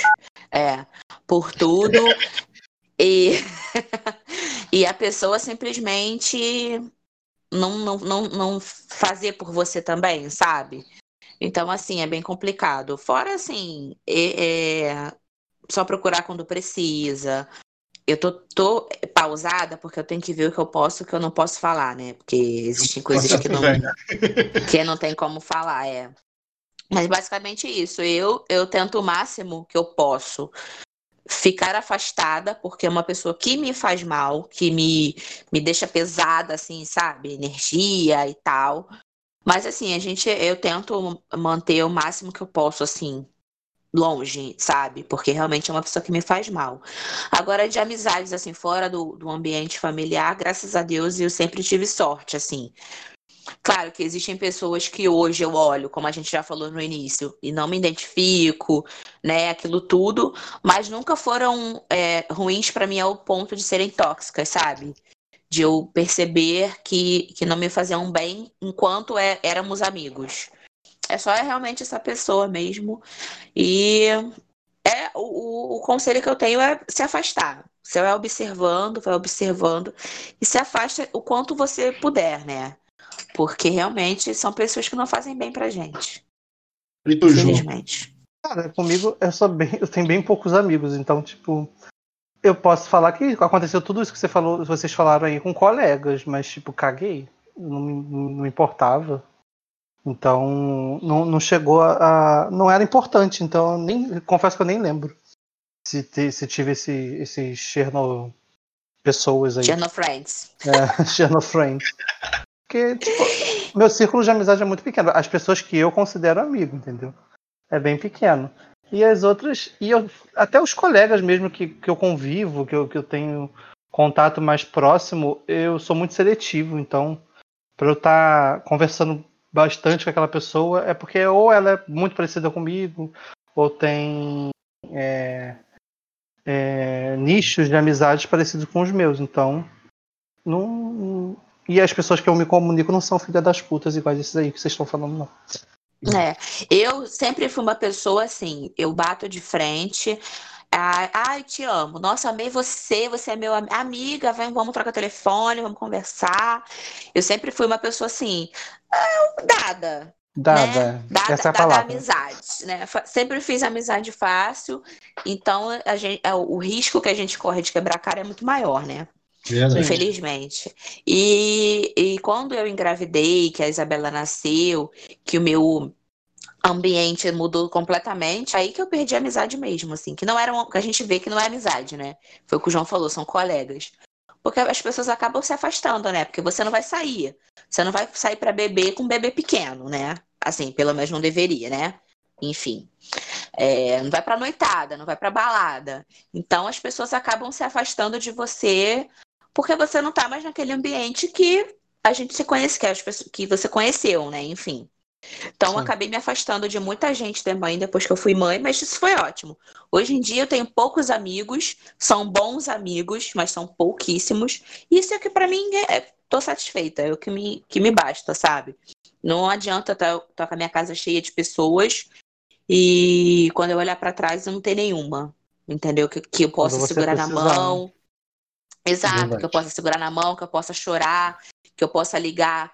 é, por tudo. E, e a pessoa simplesmente não, não, não, não fazer por você também, sabe? Então, assim, é bem complicado. Fora, assim, é, é só procurar quando precisa. Eu tô, tô pausada porque eu tenho que ver o que eu posso e o que eu não posso falar, né? Porque existem coisas que não, Vem. que não tem como falar, é. Mas basicamente isso. Eu, eu tento o máximo que eu posso ficar afastada, porque é uma pessoa que me faz mal, que me, me deixa pesada, assim, sabe? Energia e tal. Mas assim, a gente, eu tento manter o máximo que eu posso, assim, longe, sabe? Porque realmente é uma pessoa que me faz mal. Agora, de amizades, assim, fora do, do ambiente familiar, graças a Deus, eu sempre tive sorte, assim. Claro que existem pessoas que hoje eu olho, como a gente já falou no início, e não me identifico, né, aquilo tudo, mas nunca foram é, ruins pra mim ao ponto de serem tóxicas, sabe? De eu perceber que, que não me faziam bem enquanto é- éramos amigos. É só realmente essa pessoa mesmo. E é o- o conselho que eu tenho é se afastar. Você vai observando, vai observando e se afasta o quanto você puder, né? Porque realmente são pessoas que não fazem bem pra gente. E tu? Infelizmente. Cara, comigo eu sou bem, eu tenho bem poucos amigos, então tipo, eu posso falar que aconteceu tudo isso que você falou, vocês falaram aí com colegas, mas tipo, caguei, não, me- não importava. Então, não, não chegou a, a- não era importante, então eu nem confesso que eu nem lembro se, te- se tive esse esse Cherno pessoas aí. Cherno Friends. É, Xenofriend. Porque, tipo, meu círculo de amizade é muito pequeno. As pessoas que eu considero amigo, entendeu? É bem pequeno. E as outras. E eu, até os colegas mesmo que, que eu convivo, que eu, que eu tenho contato mais próximo, eu sou muito seletivo. Então, para eu estar conversando bastante com aquela pessoa, é porque ou ela é muito parecida comigo, ou tem é, é, nichos de amizades parecidos com os meus. Então, não. E as pessoas que eu me comunico não são filha das putas iguais esses aí que vocês estão falando, não. É, eu sempre fui uma pessoa assim, eu bato de frente. Ai, ai, te amo. Nossa, amei você, você é meu am- amiga, vem, vamos trocar telefone, vamos conversar. Eu sempre fui uma pessoa assim, ah, dada, Dada. né? Dada, Essa é a dada palavra. amizade, né? Sempre fiz amizade fácil, então a gente, é, o risco que a gente corre de quebrar a cara é muito maior, né? Verdade. Infelizmente. E, e quando eu engravidei, que a Isabela nasceu, que o meu ambiente mudou completamente, aí que eu perdi a amizade mesmo, assim, que não era uma, que a gente vê que não é amizade, né? Foi o que o João falou, são colegas. Porque as pessoas acabam se afastando, né? Porque você não vai sair. Você não vai sair para beber com um bebê pequeno, né? Assim, pelo menos não deveria, né? Enfim. É, não vai pra noitada, não vai pra balada. Então as pessoas acabam se afastando de você porque você não tá mais naquele ambiente que a gente se conhece, que, as pessoas, que você conheceu, né? Enfim. Então, Sim. acabei me afastando de muita gente também depois que eu fui mãe, mas isso foi ótimo. Hoje em dia eu tenho poucos amigos, são bons amigos, mas são pouquíssimos. Isso é que pra mim é, tô satisfeita, é o que me, que me basta, sabe? Não adianta estar tá, com a minha casa cheia de pessoas e quando eu olhar pra trás eu não tenho nenhuma, entendeu? Que, que eu possa segurar na precisar, né? mão. Exato, Verdade. que eu possa segurar na mão, que eu possa chorar, que eu possa ligar.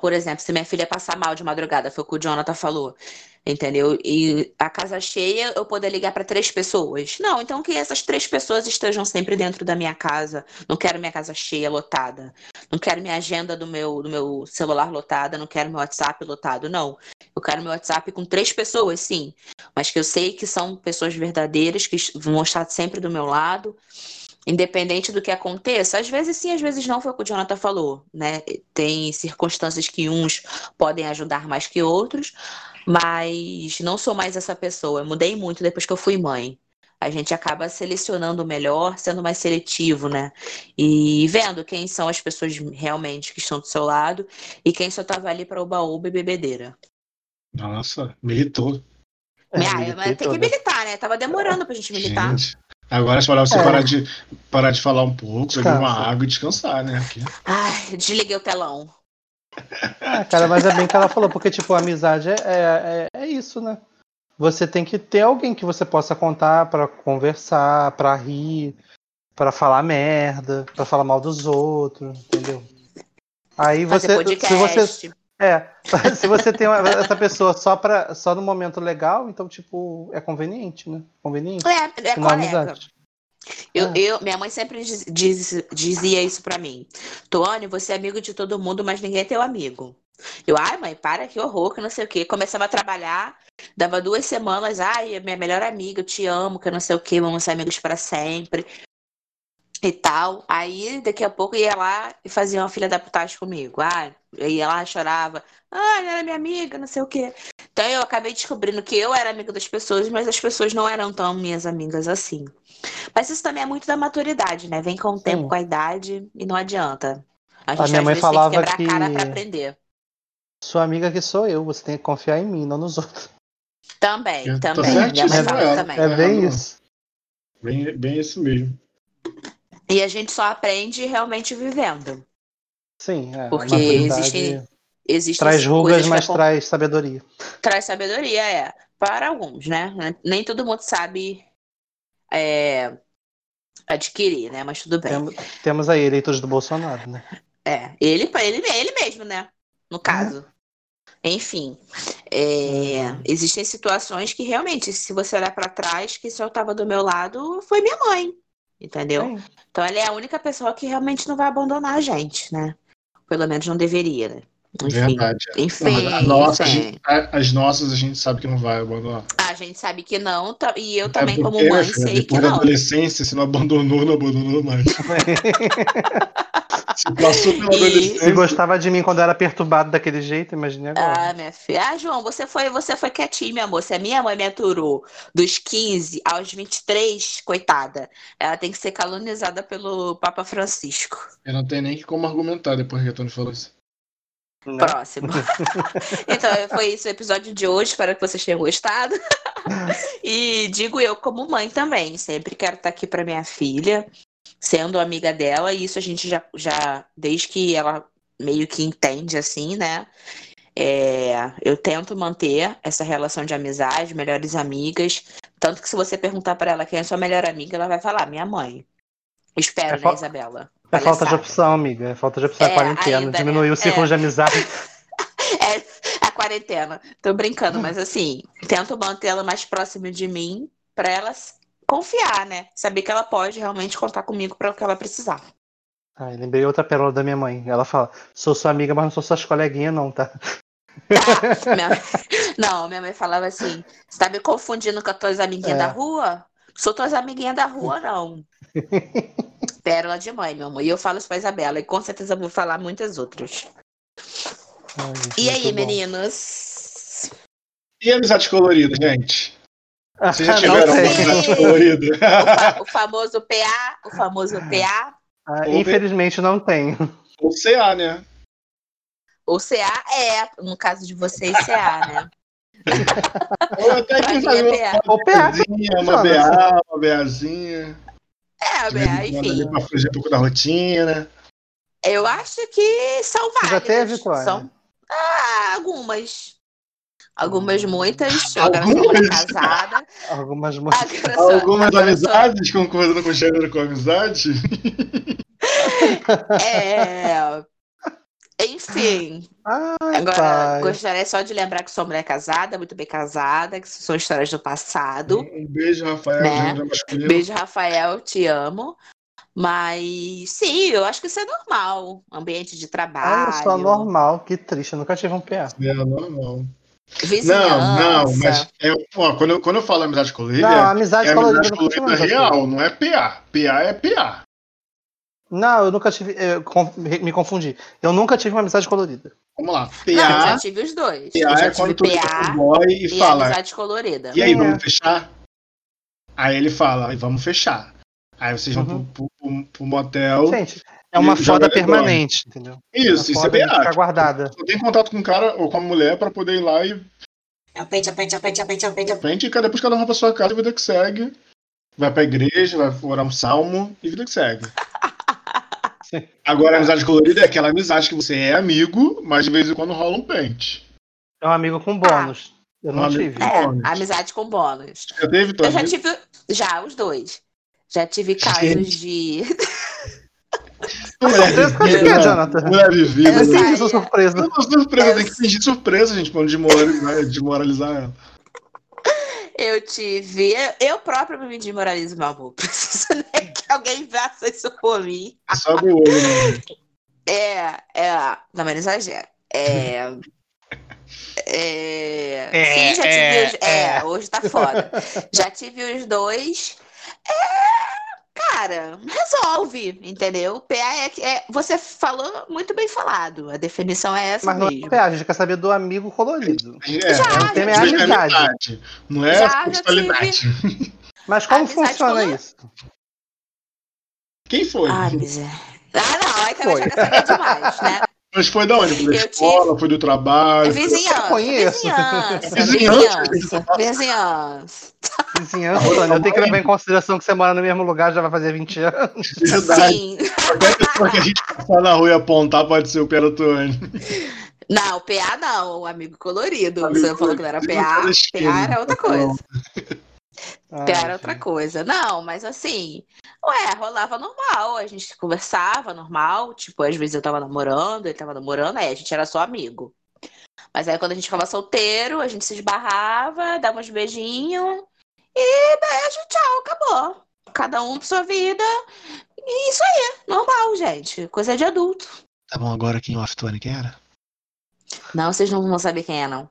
Por exemplo, se minha filha passar mal de madrugada, foi o que o Jonathan falou, entendeu? E a casa cheia, eu poder ligar para três pessoas. Não, então que essas três pessoas estejam sempre dentro da minha casa. Não quero minha casa cheia, lotada. Não quero minha agenda do meu, do meu celular lotada. Não quero meu WhatsApp lotado. Não. Eu quero meu WhatsApp com três pessoas, sim. Mas que eu sei que são pessoas verdadeiras, que vão estar sempre do meu lado. Independente do que aconteça, às vezes sim, às vezes não, foi o que o Jonathan falou, né? Tem circunstâncias que uns podem ajudar mais que outros, mas não sou mais essa pessoa. Eu mudei muito depois que eu fui mãe. A gente acaba selecionando o melhor, sendo mais seletivo, né? E vendo quem são as pessoas realmente que estão do seu lado e quem só tava ali para oba-oba e bebedeira. Nossa, militou. É, Ah, militei mas tem que militar, né? Tava demorando pra gente militar. Gente. Agora é para você É. parar, de, parar de falar um pouco, beber uma água e descansar, né? Aqui. Ai, desliguei o telão. Ah, cara, mas é bem que ela falou, porque, tipo, a amizade é, é, é isso, né? Você tem que ter alguém que você possa contar pra conversar, pra rir, pra falar merda, pra falar mal dos outros, entendeu? Aí Fazer você, se podcast. você, é, se você tem essa pessoa só para só no momento legal, então tipo é conveniente, né? Conveniente. É, é colega. Eu, É. eu- minha mãe sempre diz- diz- dizia isso pra mim. Tuane, você é amigo de todo mundo, mas ninguém é teu amigo. Eu, ai, mãe, para, que horror, que não sei o quê. Começava a trabalhar, dava duas semanas, ai, é minha melhor amiga, eu te amo, que não sei o quê, vamos ser amigos para sempre. E tal. Aí, daqui a pouco, ia lá e fazia uma filha da putagem comigo. Ah, ia lá, chorava. Ah, ela era minha amiga, não sei o quê. Então, eu acabei descobrindo que eu era amiga das pessoas, mas as pessoas não eram tão minhas amigas assim. Mas isso também é muito da maturidade, né? Vem com o tempo, Sim. com a idade e não adianta. A A gente minha às mãe falava tem que quebrar a cara que- pra aprender. Sua amiga que sou eu, você tem que confiar em mim, não nos outros. Também, Eu também. Minha mãe fala ela. também. É bem isso. Bem, bem isso mesmo. E a gente só aprende realmente vivendo. Sim, é. Porque existem- Existem traz rugas, mas acon- traz sabedoria. traz sabedoria, é. Para alguns, né? Nem todo mundo sabe é, adquirir, né? Mas tudo bem. Temos, temos aí eleitores do Bolsonaro, né? É, ele, ele, ele mesmo, né? No caso. Enfim, é, Uhum. existem situações que realmente, se você olhar pra trás, que só estava do meu lado foi minha mãe, entendeu? Sim. Então ela é a única pessoa que realmente não vai abandonar a gente, né? Pelo menos não deveria, né? Enfim, Verdade. é. enfim, Não, mas a nossa, a gente- as nossas a gente sabe que não vai abandonar. a gente sabe que não, tá- e eu Até também, como mãe, filha, sei que depois da não. adolescência, se não abandonou, não abandonou mais. se passou pela E- Se gostava de mim quando eu era perturbado daquele jeito, imagine agora. Ah, minha filha. Ah, João, você foi, você foi quietinho, meu amor. Se a minha mãe me aturou dos 15 aos 23, coitada, ela tem que ser calunizada pelo Papa Francisco. Eu não tenho nem como argumentar depois que a Tony falou isso. né? Próximo. então, foi isso o episódio de hoje. Espero que vocês tenham gostado. e digo eu, como mãe também, sempre quero estar aqui para minha filha, sendo amiga dela. E isso a gente já, já desde que ela meio que entende assim, né? É, eu tento manter essa relação de amizade, melhores amigas. Tanto que se você perguntar para ela quem é sua melhor amiga, ela vai falar, minha mãe. Espero, É né, Isabela? É falta de opção, amiga. É falta de opção. É É, quarentena. ainda, Diminuiu né? o ciclo É. de amizade. É a quarentena. Tô brincando, mas assim, tento mantê-la mais próxima de mim pra ela confiar, né? Saber que ela pode realmente contar comigo para o que ela precisar. Ai, lembrei outra pérola da minha mãe. Ela fala: sou sua amiga, mas não sou suas coleguinhas, não, tá? Tá? Minha- Não, minha mãe falava assim: você tá me confundindo com as tuas amiguinhas É. da rua? Sou tuas amiguinhas da rua, não. Pérola de mãe, meu amor. E eu falo isso pra Isabela, e com certeza eu vou falar muitas outras. Ai, E aí, bom. meninos? E amizade colorida, gente? Vocês já Não tiveram uma colorida? O, fa- o famoso PA, o famoso PA. Ah, infelizmente não tenho. Ou CA, né? O CA é, no caso de vocês, CA, né? Ou até Pra quem mim sabe é uma PA. Uma. BA, uma BAzinha. É, vez BA, enfim. Pra fugir um pouco da rotina. Eu acho que são várias. já teve, Vitória? São ah, algumas. Algumas, muitas. Agora sou casada. Algumas músicas. Agora sou- Algumas sou- amizades, concordando com o gênero com amizade. É. Enfim, Ai, agora pai. gostaria só de lembrar que sou mulher casada, muito bem casada, que são histórias do passado. Um beijo, Rafael, Né? Beijo, Rafael, te amo. Mas sim, eu acho que isso é normal. Ambiente de Ah, trabalho. eu sou normal, que triste. Eu nunca tive um PA. É normal. Vizinhança. Não, não, mas é, ó, quando, eu, quando eu falo amizade colorida, Não, é, amizade é colorida amizade colorida amizade real, não é PA. PA é PA. Não, eu nunca tive. eu me confundi. Eu nunca tive uma amizade colorida. Vamos lá. Não, eu já PA, tive os dois. eu PA já é quando tu pro PA boy e, e fala, amizade colorida. e aí, É. vamos fechar? Aí ele fala, vamos fechar. Aí vocês vão Uhum. pro, pro, pro motel. Gente, é uma E foda permanente, entendeu? Isso, uma isso é PA. ficar guardada. Só tem contato com o cara ou com a mulher pra poder ir lá e Apente, apente, apente, apente, apente, apente. frente, e cada- depois cada um vai pra sua casa e vida que segue. Vai pra igreja, vai orar um salmo e vida que segue. Agora, a amizade colorida é aquela amizade que você é amigo, mas de vez em quando rola um pente. É um amigo com bônus. Eu não Um tive. É, Bônus. amizade com bônus. Já teve, Eu já amiga? tive. Já, os dois. Já tive casos Gente. de. Mulher Surpresa com o vivida, quê, né? Jonathan? Mulher vivida. Eu né? sei. Eu sou surpresa. Não, surpresa, Eu- tem que fingir surpresa, gente, pra não desmoralizar, ela. Eu tive. Eu, eu própria me desmoralizo, meu amor. Preciso nem que alguém faça isso por mim. É Só do olho, né? É, é. Não, mas não exagero. É. É, É, sim, já tive é, os. É, é. hoje tá foda. Já tive os dois. É, cara, resolve, entendeu? PA é, que- é. Você falou muito bem falado. A definição é essa Mas não é mesmo. PA, a gente quer saber do amigo colorido. É, Já, o tema é já a tive. amizade. Não é Já, já sexualidade. Mas como Amizade funciona isso? Quem foi? Ai, miséria. Ah, não, aí também Foi. já quer saber demais, né? Mas foi da onde? Foi da Eu escola, foi do trabalho? Vizinhança. conheço. Vizinhança. Vizinhança. Vizinhança. Vizinhança. Vizinhança, Tony, eu tenho que levar em consideração que você mora no mesmo lugar já vai fazer 20 anos. Verdade. Sim. Qualquer pessoa que a gente passar na rua e apontar pode ser o Peratone. Não, PA não, o amigo colorido. Amigo Você falou que não era colorido, PA. PA era outra coisa. Ah, era outra coisa. Não, mas assim, ué, rolava normal. A gente conversava normal. Tipo, às vezes eu tava namorando, ele tava namorando, aí a gente era só amigo. Mas aí quando a gente ficava solteiro, a gente se esbarrava, dava uns beijinhos e beijo, tchau, acabou. Cada um pra sua vida. E isso aí, normal, gente. Coisa de adulto. Tá bom, agora aqui em off, Tony, quem era? Não, vocês não vão saber quem é, não.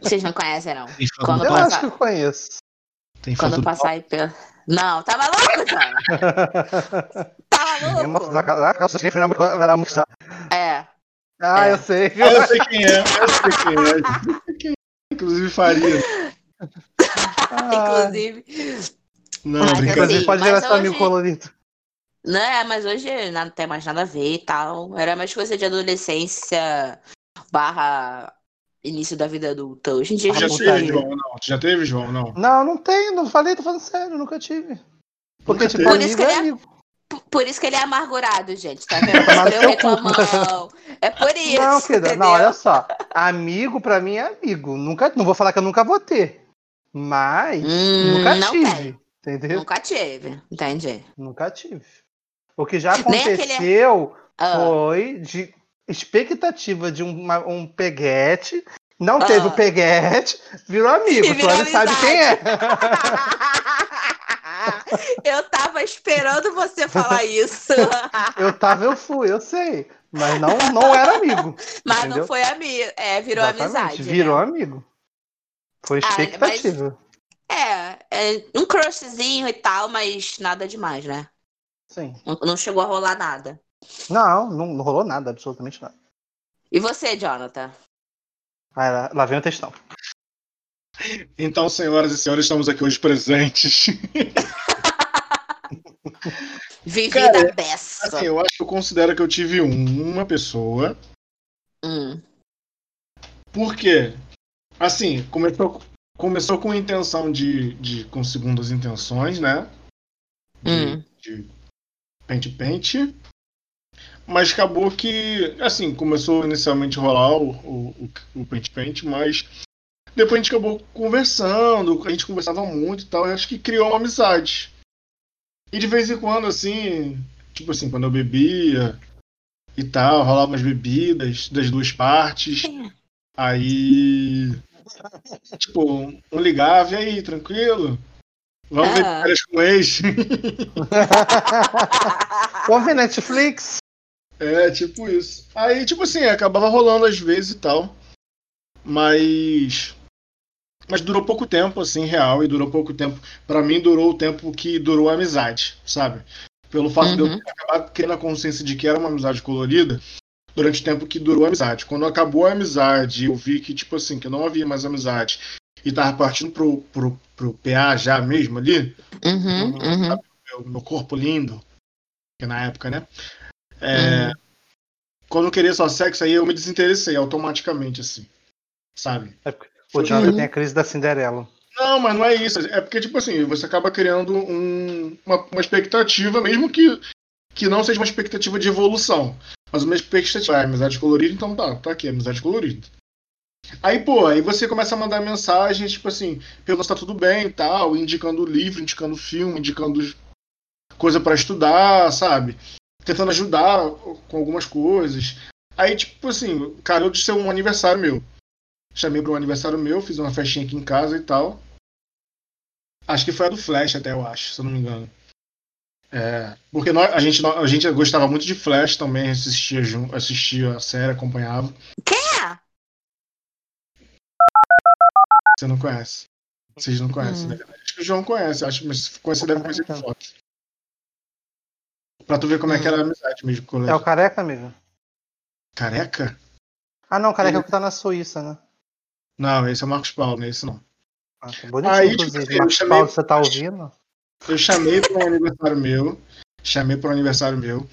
Vocês não conhecem, não. Quando do Eu passa- pai? acho que eu conheço. Tem Quando do passar aí pelo. Não, tá maluco, John? Tá maluco? É. Ah, É. eu sei. Ah, eu sei quem é, eu sei quem é. Eu sei quem é. Inclusive faria. Ah, Inclusive. Não, Mas brincadeira. Inclusive assim, pode virar seu amigo hoje- colorido. Né, mas hoje não tem mais nada a ver e tal. Era mais coisa de adolescência barra início da vida adulta. Hoje em dia já gente. teve, putaria. João? Não. Tu já teve, João? Não. Não, não tenho, não falei, tô falando sério, nunca tive. Porque, Nunca tipo. Por isso que é ele é- Por isso que ele é amargurado, gente, tá vendo? Seu reclamão. É por isso. Não, querida, não, olha só. Amigo pra mim é amigo. Nunca, não vou falar que eu nunca vou ter. Mas Hum, nunca não tive. Entendeu? Nunca tive, entendi. Nunca tive. O que já Nem aquele- aconteceu Ah, foi de expectativa de uma- um peguete. Não Ah. teve o peguete, virou amigo. Virou sabe amizade. quem é. Eu tava esperando você falar isso. Eu tava, eu fui, eu sei. Mas não, não era amigo. Mas Entendeu? não foi amigo. É, virou Exatamente, amizade. Virou né? amigo. Foi Ah, expectativa. É, é, um crushzinho e tal, mas nada demais, né? Sim. Não, não chegou a rolar nada. Não, não, não rolou nada, absolutamente nada. E você, Jonathan? Aí lá, lá vem o textão. Então, senhoras e senhores, estamos aqui hoje presentes. Vivida Cara, beça. Assim, eu acho que eu considero que eu tive uma pessoa. Hum. Por quê? Assim, começou, começou com intenção de, de. com segundas intenções, né? De, Hum. de pente-pente. Mas acabou que, assim, começou inicialmente a rolar o, o, o, o pente-pente, mas depois a gente acabou conversando, a gente conversava muito e tal, e acho que criou uma amizade. E de vez em quando, assim, tipo assim, quando eu bebia e tal, rolava umas bebidas das duas partes. Aí, tipo, um ligava, e aí, tranquilo? Vamos ver Ah. férias com o ex? Vamos ver Netflix? É, tipo isso. Aí, tipo assim, acabava rolando às vezes e tal. Mas. Mas durou pouco tempo, assim, real, e durou pouco tempo. Pra mim, durou o tempo que durou a amizade, sabe? Pelo fato de Uhum. eu ter acabado criando a consciência de que era uma amizade colorida durante o tempo que durou a amizade. Quando acabou a amizade, eu vi que, tipo assim, que não havia mais amizade e tava partindo pro, pro, pro PA já mesmo ali, Uhum, uhum. meu, meu corpo lindo, que na época, né? É, Quando eu queria só sexo, aí eu me desinteressei automaticamente, assim. Sabe? O Foi- Jonathan Uhum. tem a crise da Cinderela. Não, mas não é isso. É porque, tipo assim, você acaba criando um- uma, uma expectativa, mesmo que, que não seja uma expectativa de evolução. Mas uma expectativa. Ah, amizade colorida, então tá, tá aqui, amizade colorida. Aí, pô, aí você começa a mandar mensagem, tipo assim, perguntando se tá tudo bem e tal, indicando livro, indicando filme, indicando coisa pra estudar, sabe? Tentando ajudar com algumas coisas. Aí, tipo assim, cara, eu disse um aniversário meu. Chamei para um aniversário meu, fiz uma festinha aqui em casa e tal. Acho que foi a do Flash, até eu acho, se eu não me engano. É, porque nós, a, gente, a gente gostava muito de Flash também, assistia, assistia a série, acompanhava. É. Você não conhece. Vocês não conhecem, Hum. né? Acho que o João conhece, acho, mas se conhecer deve conhecer de foto. Pra tu ver como é que era a amizade mesmo com o É o careca, amigo? Careca? Ah, não, careca é o que tá na Suíça, né? Não, esse é o Marcos Paulo, não é esse não. Ah, tá bonitinho, Aí, tipo inclusive. assim, Marcos chamei- Paulo, você tá ouvindo? Eu chamei para um aniversário meu. Chamei para um aniversário meu.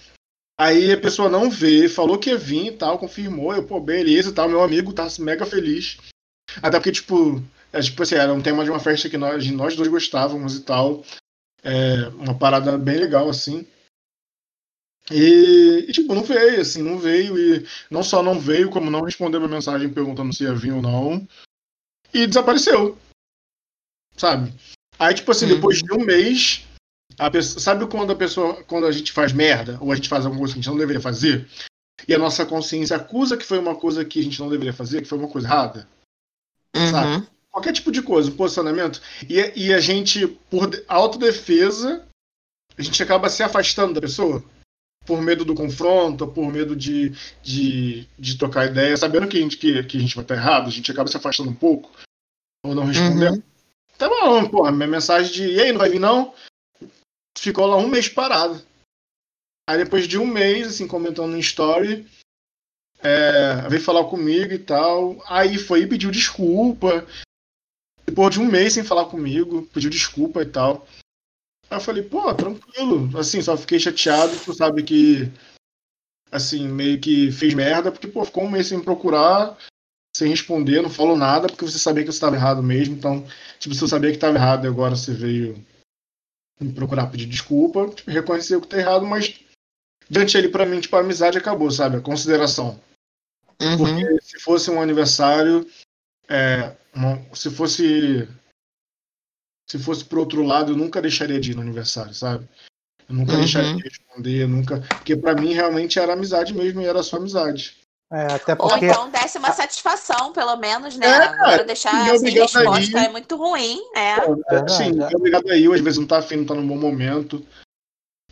Aí a pessoa não veio, falou que ia vir e tal, confirmou. Eu, pô, beleza e tal. Meu amigo tá mega feliz. Até porque, tipo, é, tipo assim, era um tema de uma festa que nós, nós dois gostávamos e tal. É, uma parada bem legal, assim. E, e, tipo, não veio, assim, não veio. E não só não veio, como não respondeu minha mensagem perguntando se ia vir ou não. E desapareceu. Sabe? Aí, tipo assim, Uhum. depois de um mês, a pessoa, sabe quando a pessoa, quando a gente faz merda, ou a gente faz alguma coisa que a gente não deveria fazer, e a nossa consciência acusa que foi uma coisa que a gente não deveria fazer, que foi uma coisa errada? Uhum. Qualquer tipo de coisa, um posicionamento, e, e a gente, por de- autodefesa, a gente acaba se afastando da pessoa. Por medo do confronto, por medo de, de, de trocar ideia, sabendo que a, gente, que, que a gente vai estar errado, a gente acaba se afastando um pouco, ou não respondendo. Uhum. Tá bom, porra, minha mensagem de e aí, não vai vir não? Ficou lá um mês parado. Aí depois de um mês, assim, comentando no story, é, veio falar comigo e tal. Aí foi e pediu desculpa. Depois de um mês sem falar comigo, pediu desculpa e tal. Aí eu falei, pô, tranquilo. Assim, só fiquei chateado, tu sabe que. Assim, meio que fez merda, porque, pô, ficou um mês sem me procurar, sem responder, não falou nada, porque você sabia que você estava errado mesmo. Então, tipo, se eu sabia que estava errado e agora você veio me procurar pedir desculpa, tipo, reconheceu que tá errado, mas diante ele, pra mim, tipo, a amizade acabou, sabe? A consideração. Uhum. Porque se fosse um aniversário, é, uma- se fosse se fosse pro outro lado, eu nunca deixaria de ir no aniversário, sabe? Eu nunca Uhum. deixaria de responder, nunca, porque pra mim realmente era amizade mesmo e era só amizade. É, até Ou porque. então desse uma satisfação, pelo menos, né? É, Agora deixar é sem resposta é muito ruim, né? Pô, Verdade, assim, é. é obrigado aí, às vezes não tá afim, não tá num bom momento.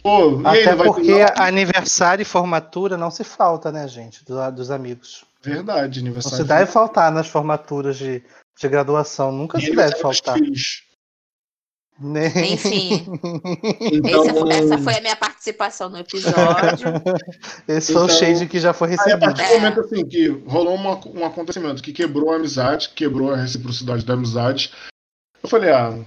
Pô, Até não vai ter porque não? aniversário e formatura não se falta, né, gente? do- dos amigos. Verdade, Não aniversário. se deve faltar nas formaturas de, de graduação. Nunca E se deve dos faltar. filhos. Nem... Enfim, Então, esse foi- essa foi a minha participação no episódio. Esse foi o Então- shade que já foi Aí, a recebido. partir do É. momento assim, que rolou uma- um acontecimento que quebrou a amizade, quebrou a reciprocidade da amizade, eu falei, ah,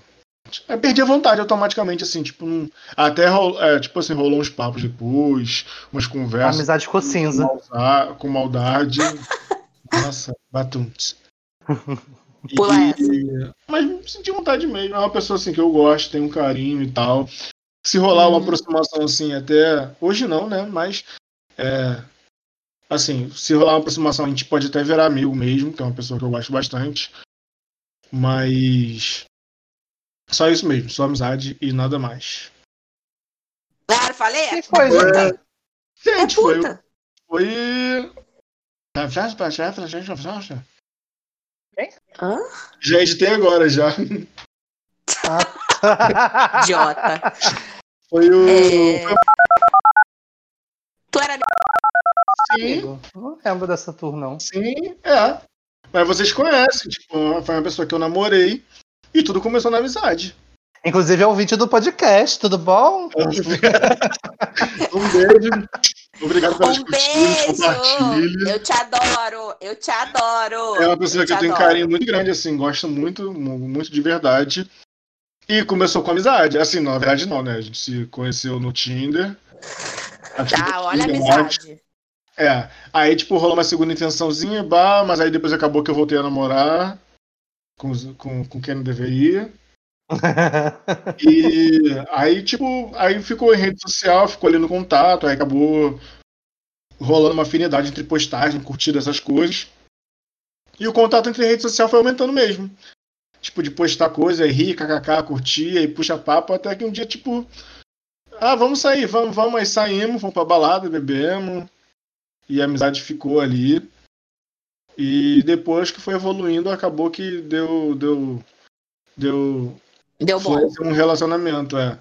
Eu perdi a vontade automaticamente, assim, tipo, não- até é, tipo assim, rolou uns papos depois, umas A conversas amizade ficou com, cinza. com maldade. Nossa, batuntes. Pula E- Mas senti vontade mesmo. É uma pessoa assim que eu gosto, tem um carinho e tal. Se rolar uma Uhum. aproximação assim, até. Hoje não, né? Mas. É... Assim, se rolar uma aproximação, a gente pode até virar amigo mesmo, que é uma pessoa que eu gosto bastante. Mas. Só isso mesmo, só amizade e nada mais. Claro, falei? Que foi, É, gente? É Gente, foi. puta. Foi. Hã? Já editei agora já. Idiota. Foi o. É... Tu era Sim, Não lembro dessa tour, não. sim, é. Mas vocês conhecem, tipo, foi uma pessoa que eu namorei e tudo começou na amizade. Inclusive é o vídeo do podcast, tudo bom? um beijo. Obrigado pelas um curtidas, compartilhe. Eu te adoro. Eu te adoro. É uma pessoa que eu te tenho um carinho muito grande, assim, gosto muito, mu- muito de verdade. E começou com amizade. Assim, na verdade não, né? A gente se conheceu no Tinder. Ah, olha a amizade. É. Aí, tipo, rolou uma segunda intençãozinha, bah, mas aí depois acabou que eu voltei a namorar com, com, com quem não deveria. E aí, tipo, aí ficou em rede social, ficou ali no contato, aí acabou rolando uma afinidade entre postagem, curtida, essas coisas. E o contato entre rede social foi aumentando mesmo. Tipo, de postar coisa, aí rir, kkk, curtir, aí puxa papo, até que um dia, tipo, ah, vamos sair, vamos, vamos, aí saímos, fomos pra balada, bebemos, e a amizade ficou ali. E depois que foi evoluindo, acabou que deu, deu, deu Deu bom. foi um relacionamento, é.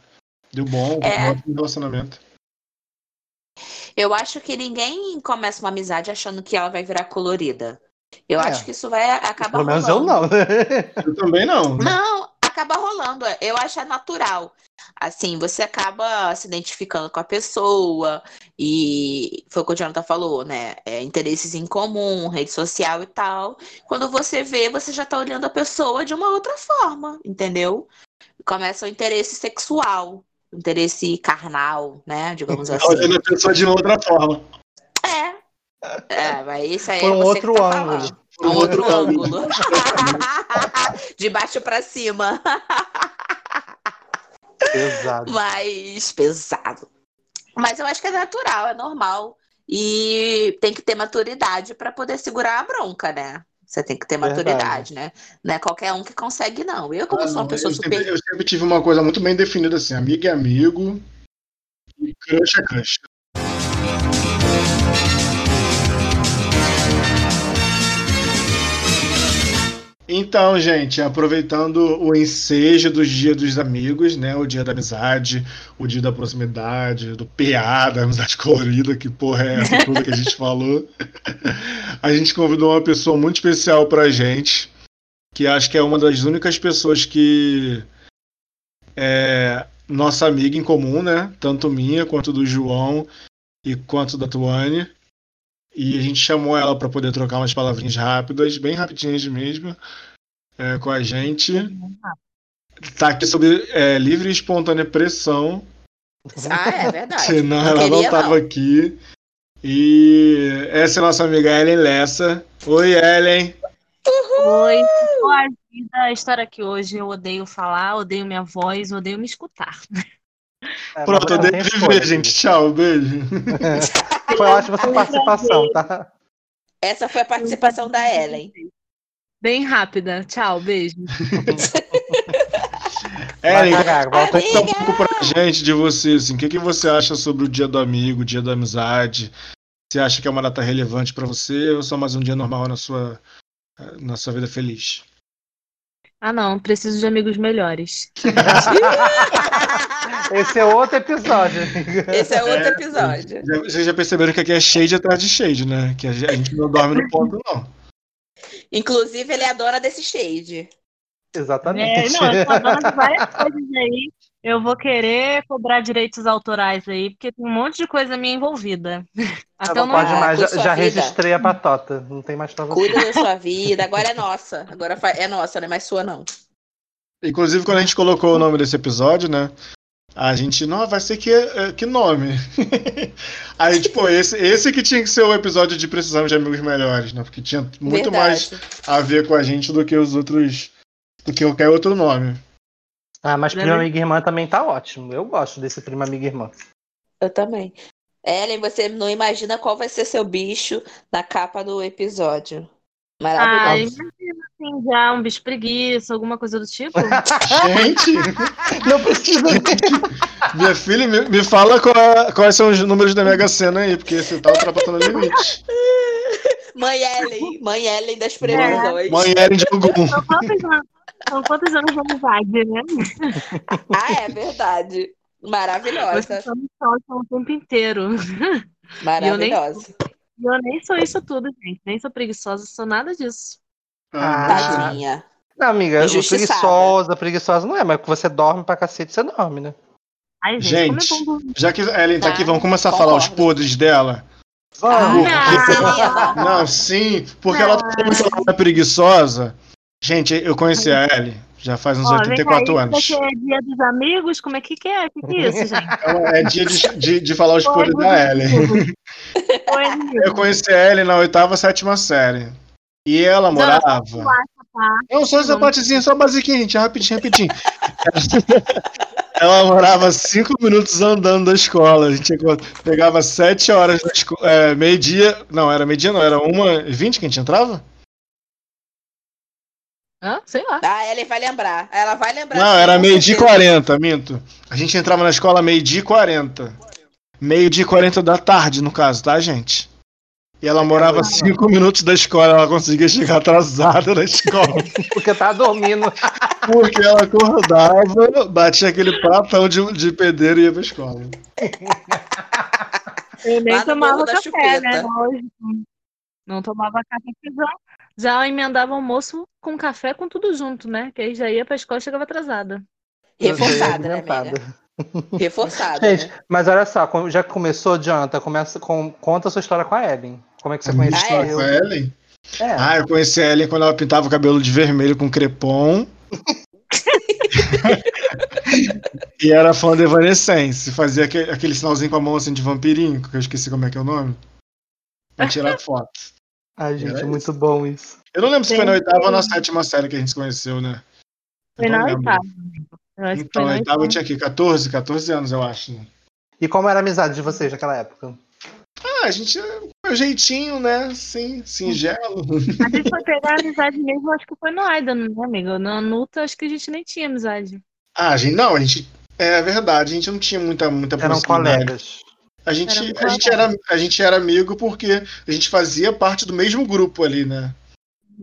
Deu bom, É. um relacionamento. Eu acho que ninguém começa uma amizade achando que ela vai virar colorida. Eu É. acho que isso vai acabar Pelo menos eu rolando. não. Eu também não. Não, acaba rolando. Eu acho é natural. Assim, você acaba se identificando com a pessoa e foi o que o Jonathan falou, né? É, interesses em comum, rede social e tal. Quando você vê, você já tá olhando a pessoa de uma outra forma, entendeu? Começa o interesse sexual, interesse carnal, né? Digamos assim. Olhando a pessoa de outra forma. É. É, mas isso aí Por é um outro tá ângulo. falando. Um outro ângulo. De baixo pra cima. Pesado. mais pesado. Mas eu acho que é natural, é normal. E tem que ter maturidade para poder segurar a bronca, né? Você tem que ter Verdade. maturidade, né? Não é qualquer um que consegue, não. Eu, como Ah, sou uma pessoa eu, super. sempre, eu sempre tive uma coisa muito bem definida assim: amigo é amigo e crush é crush. Então, gente, aproveitando o ensejo dos Dia dos Amigos, né? O dia da amizade, o dia da proximidade, do PA, da amizade colorida, que porra é essa tudo que a gente falou. A gente convidou uma pessoa muito especial pra gente, que acho que é uma das únicas pessoas que é nossa amiga em comum, né? Tanto minha quanto do João e quanto da Tuane. E a gente chamou ela para poder trocar umas palavrinhas rápidas, bem rapidinhas mesmo, é, com a gente. Tá aqui sobre é, livre e espontânea pressão, Ah, é verdade. senão Não ela não estava não. aqui. E essa é a nossa amiga Ellen Lessa. Oi, Ellen. Oi, boa vida estar aqui hoje. Eu odeio falar, odeio minha voz, odeio me escutar. É, Pronto, mas eu não dei tem de escolha, ver, gente. Tchau, beijo. Foi ótima sua participação, tá? Essa foi a participação da Ellen. Bem rápida. Tchau, beijo. Ellen, volta Conta um pouco pra gente de você, assim, o que, que você acha sobre o dia do amigo, o dia da amizade? Você acha que é uma data relevante pra você ou só mais um dia normal na sua, na sua vida feliz? Ah, não, preciso de amigos melhores. Esse é outro episódio, amiga. Esse é outro episódio. Já- Vocês já perceberam que aqui é shade atrás de shade, né? Que a gente não dorme no ponto, não. Inclusive, ele é a dona desse shade. É, Exatamente. não, eu tô dona de várias coisas aí. Eu vou querer cobrar direitos autorais aí, porque tem um monte de coisa minha envolvida. Até não o pode nome. mais, com já, já registrei a patota. Não tem mais pra você. Cuida da sua vida. Agora é nossa. Agora é nossa, não é mais sua, não. Inclusive, quando a gente colocou o nome desse episódio, né? A gente, não, vai ser que, eh, que nome? Aí, tipo, esse, esse que tinha que ser o episódio de Precisamos de Amigos Melhores, né? Porque tinha muito mais Verdade. a ver com a gente do que os outros. do que qualquer outro nome. Ah, mas Prima Amiga e Irmã também tá ótimo. Eu gosto desse Prima Amiga e Irmã. Eu também. Ellen, você não imagina qual vai ser seu bicho na capa do episódio. Ah, Maravilhoso. imagina assim, já um bicho preguiça, alguma coisa do tipo. Gente, Não precisa. minha filha, me, me fala qual- quais são os números da Mega Sena aí, porque você tá ultrapassando o limite. Mãe Ellen, mãe Ellen das previsões. Mãe Eren de algum. São quantos anos, são quantos anos de amizade, né? Ah, é verdade. Maravilhosa. Vocês são só o tempo inteiro. Maravilhosa. E eu nem sou isso tudo, gente. Nem sou preguiçosa, sou nada disso. Ah, Tadinha. Não, amiga, preguiçosa, preguiçosa não é, mas que você dorme pra cacete, você dorme, né? Ai, gente, Gente, como é bom dormir. Já que a Ellen tá Tá, aqui, vamos começar a falar os concordo. podres dela. Vamos. Ah, Não, sim, porque ela tá falando que ela é preguiçosa. Gente, eu conheci a Ellen já faz uns Ó, vem cá, 84 isso anos. é dia dos amigos? Como é que que é? O que, que é isso, gente? Então, é dia de, de, de falar os podres da amigo. Eu conheci a Ellen na oitava, sétima série. E ela morava. Não, só essa partezinha, só basiquinha, gente, rapidinho, rapidinho. Ela morava cinco minutos andando da escola. A gente pegava sete horas da escola. É, meio-dia. Não, era meio-dia, não, era uma e vinte que a gente entrava? Hã? Sei lá. Ah, ela vai lembrar. Ela vai lembrar. Não, era meio-dia e certeza. 40, minto. A gente entrava na escola meio-dia e 40. Meio-dia e 40 da tarde, no caso, tá, gente? E ela morava cinco minutos da escola, ela conseguia chegar atrasada na escola. Porque tá dormindo. Porque ela acordava, batia aquele pratão de, de pedreiro e ia pra escola. Eu nem tomava café, Chupeta. né? Não tomava café, porque já, emendava almoço com café com tudo junto, né? Que aí já ia pra escola e chegava atrasada. Reforçada, né. Mena? Reforçada. Gente, né? mas olha só, já que começou, Jonathan, começa com, conta a sua história com a Ellen. Como é que você conheceu? Ah, é? com a Ellen? É. Ah, eu conheci a Ellen quando ela pintava o cabelo de vermelho com crepom. e era fã da Evanescence. Fazia aquele, aquele sinalzinho com a mão assim de vampirinho, que eu esqueci como é que é o nome. Pra tirar foto. Ai, gente, Era é muito bom isso. Eu não lembro se foi na oitava ou na sétima série que a gente se conheceu, né? Foi na oitava. Então, na oitava eu tinha aqui 14, 14 anos, eu acho. né? E como era a amizade de vocês naquela época? Ah, a gente, meu jeitinho, né? Sim, singelo. A gente foi pegar amizade mesmo, acho que foi no Aidan, né, amigo? Na Nuta, acho que a gente nem tinha amizade. Ah, a gente, não, a gente. É verdade, a gente não tinha muita, muita Eram colegas. A gente, a, gente era, a gente era amigo porque a gente fazia parte do mesmo grupo ali, né?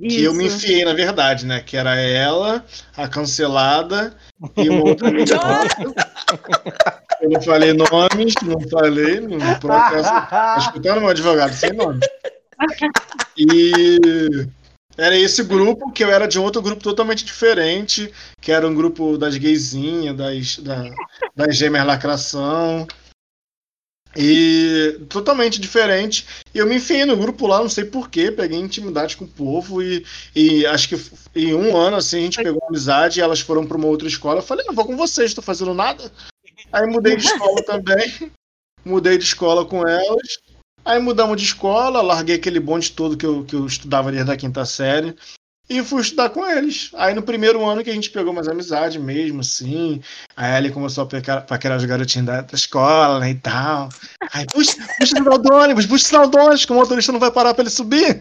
Que eu me Isso. enfiei, na verdade, né? Que era ela, a cancelada e uma outra amiga nossa. Eu não falei nomes, não falei, no processo. Tá escutando meu advogado sem nome. E era esse grupo que eu era de um outro grupo totalmente diferente, que era um grupo das gaysinhas, das, da, das gêmeas lacração. E totalmente diferente. E eu me enfiei no grupo lá, não sei porquê, peguei intimidade com o povo e, e acho que em um ano assim a gente pegou amizade e elas foram para uma outra escola. Eu falei, não vou com vocês, tô fazendo nada. Aí mudei de escola também. Mudei de escola com elas. Aí mudamos de escola, larguei aquele bonde todo que eu, que eu estudava desde a quinta série. E fui estudar com eles. Aí no primeiro ano que a gente pegou mais amizade mesmo, assim. Aí ele começou a paquerar, paquerar os garotinhos da, da escola, né, e tal. Aí, puxa, puxa o sinal do ônibus, puxa o sinal do ônibus, que o motorista não vai parar pra ele subir.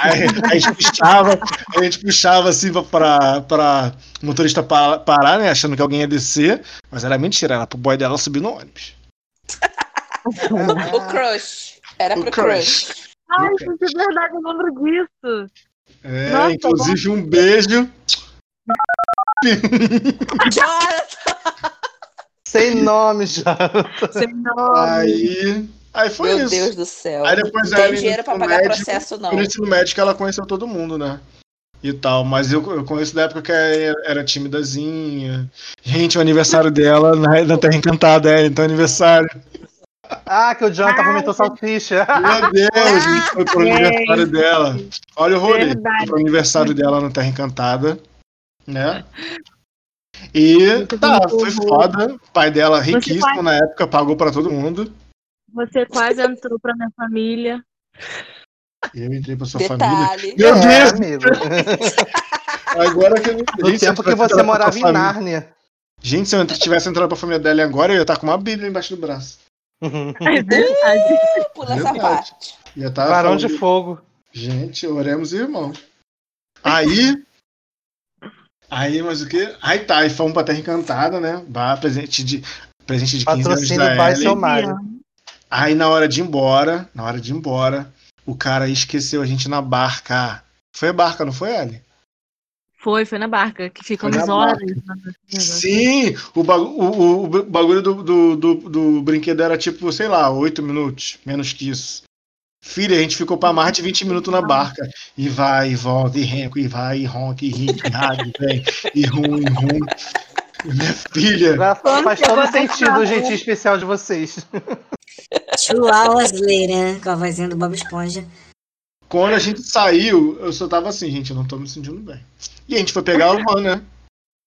aí, aí a gente puxava, a gente puxava assim pra, pra, o motorista pa- parar, né, achando que alguém ia descer. Mas era mentira, era pro boy dela subir no ônibus. O crush. Era O pro crush. crush. Ai, gente, é verdade, eu lembro disso. É, Nossa, inclusive um beijo. Sem nome já. Sem nome. Aí, aí foi Meu isso. Deus do céu. Aí depois Não ela tem dinheiro pra pagar médio, processo, não. No ensino médio ela conheceu todo mundo, né? E tal, mas eu, eu conheço da época que ela era timidazinha. Gente, o aniversário dela na, na Terra Encantada, é, então aniversário. Ah, que o Jonathan vomitou salsicha. Meu Deus, gente foi pro Gente. aniversário dela. Olha o rolê. Verdade. Foi pro aniversário dela na Terra Encantada. né? E tá, foi foda. O pai dela, riquíssimo quase- na época, pagou pra todo mundo. Você quase entrou pra minha família. E eu entrei pra sua família. Detalhe. Meu É, Deus! amigo. Agora que eu No se eu tempo que você morava em família- Nárnia. Gente, se eu tivesse entrado pra família dela agora, eu ia estar com uma bíblia embaixo do braço. É verdade. Pula essa parte. Barão falando, de fogo. Gente, oremos irmãos. Aí. Aí, mas o que? Aí tá, aí fomos pra Terra Encantada, né? Bah, presente de, presente de 15 anos da Ellen. seu Mário. Aí na hora de ir embora, na hora de ir embora, o cara esqueceu a gente na barca. Foi a barca, não foi, Ellen? Foi, foi na barca, que ficam Foi na nos barca. olhos. né? Sim! O, bagu- o- o- bagulho do, do, do, do brinquedo era tipo, sei lá, 8 minutos, menos que isso. Filha, a gente ficou pra mais de 20 minutos na barca. E vai, e volta, e renco, e vai, e ronca, e ri, e rádio, vem, e rum, e rum. Minha filha, Faz todo sentido o jeitinho especial de vocês. Two hours later, com a vozinha do Bob Esponja. Quando a gente saiu, eu só tava assim, gente, eu não tô me sentindo bem. E a gente foi pegar o van, né?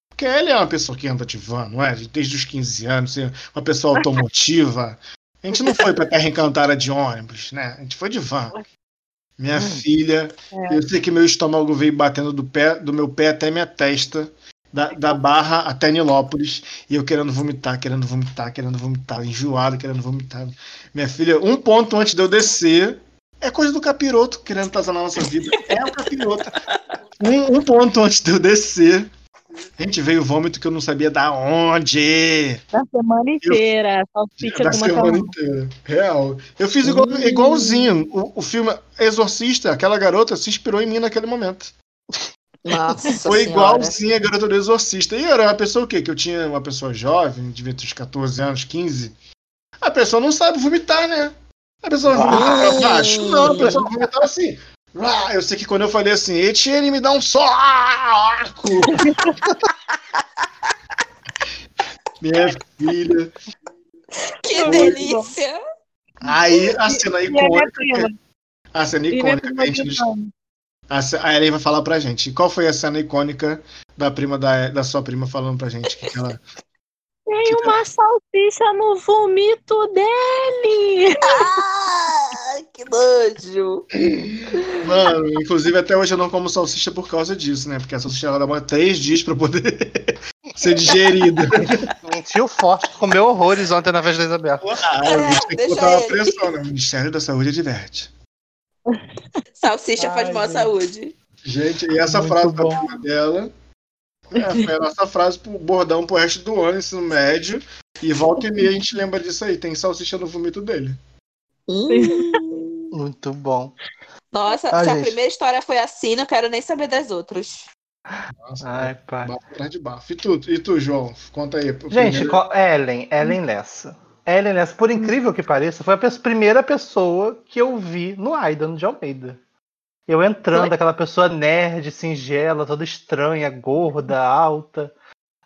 Porque ele é uma pessoa que anda de van, não é? Desde os 15 anos, assim, uma pessoa automotiva. A gente não foi pra Terra Encantada de ônibus, né? A gente foi de van. Minha filha, eu sei que meu estômago veio batendo do, pé, do meu pé até minha testa, da, da barra até Nilópolis, e eu querendo vomitar, querendo vomitar, querendo vomitar, enjoado, querendo vomitar. Minha filha, um ponto antes de eu descer, é coisa do capiroto querendo na nossa vida. É o capiroto. Um, um ponto antes de eu descer, gente, veio vômito que eu não sabia da onde. Da semana inteira. Salsicha Da semana macarrão. inteira. Real. Eu fiz igual, igualzinho. O, o filme Exorcista, aquela garota se inspirou em mim naquele momento. Nossa Foi igualzinho a garota do Exorcista. E era uma pessoa o quê? Que eu tinha uma pessoa jovem, devia ter uns 14 anos, 15. A pessoa não sabe vomitar, né? A pessoa pra baixo? Não, a pessoa vomitava assim. Ah, eu sei que quando eu falei assim, Etienne, me dá um soco! Minha filha. Que delícia. Aí a cena E a minha icônica. A cena icônica que a gente. a Ellen vai falar pra gente. Qual foi a cena icônica da prima da, da sua prima falando pra gente? Que ela... Tem uma salsicha no vomito dele! Ah, que nojo. Mano, inclusive até hoje eu não como salsicha por causa disso, né? Porque a salsicha ela demora três dias pra poder ser digerida. Mentiu forte, comeu horrores ontem na vez da Isabel. Ah, a gente tem que botar uma ele. pressão, né? O Ministério da Saúde adverte. Salsicha faz Ai, mal à gente. saúde. Gente, e essa Muito frase bom. da prima dela é, foi a nossa frase pro bordão pro resto do ano, ensino médio. E volta e meia a gente lembra disso aí. Tem salsicha no vomito dele. Hum. Muito bom. Nossa, Ah, se a gente. primeira história foi assim, não quero nem saber das outras. Nossa, Ai, pai. bafo atrás de bafo. E tu, e tu, João? Conta aí. Gente, primeiro- Ellen, Ellen Lessa. Ellen Lessa, por incrível que pareça, foi a pe- primeira pessoa que eu vi no Aidan de Almeida. Eu entrando, aquela pessoa nerd, singela, toda estranha, gorda, alta.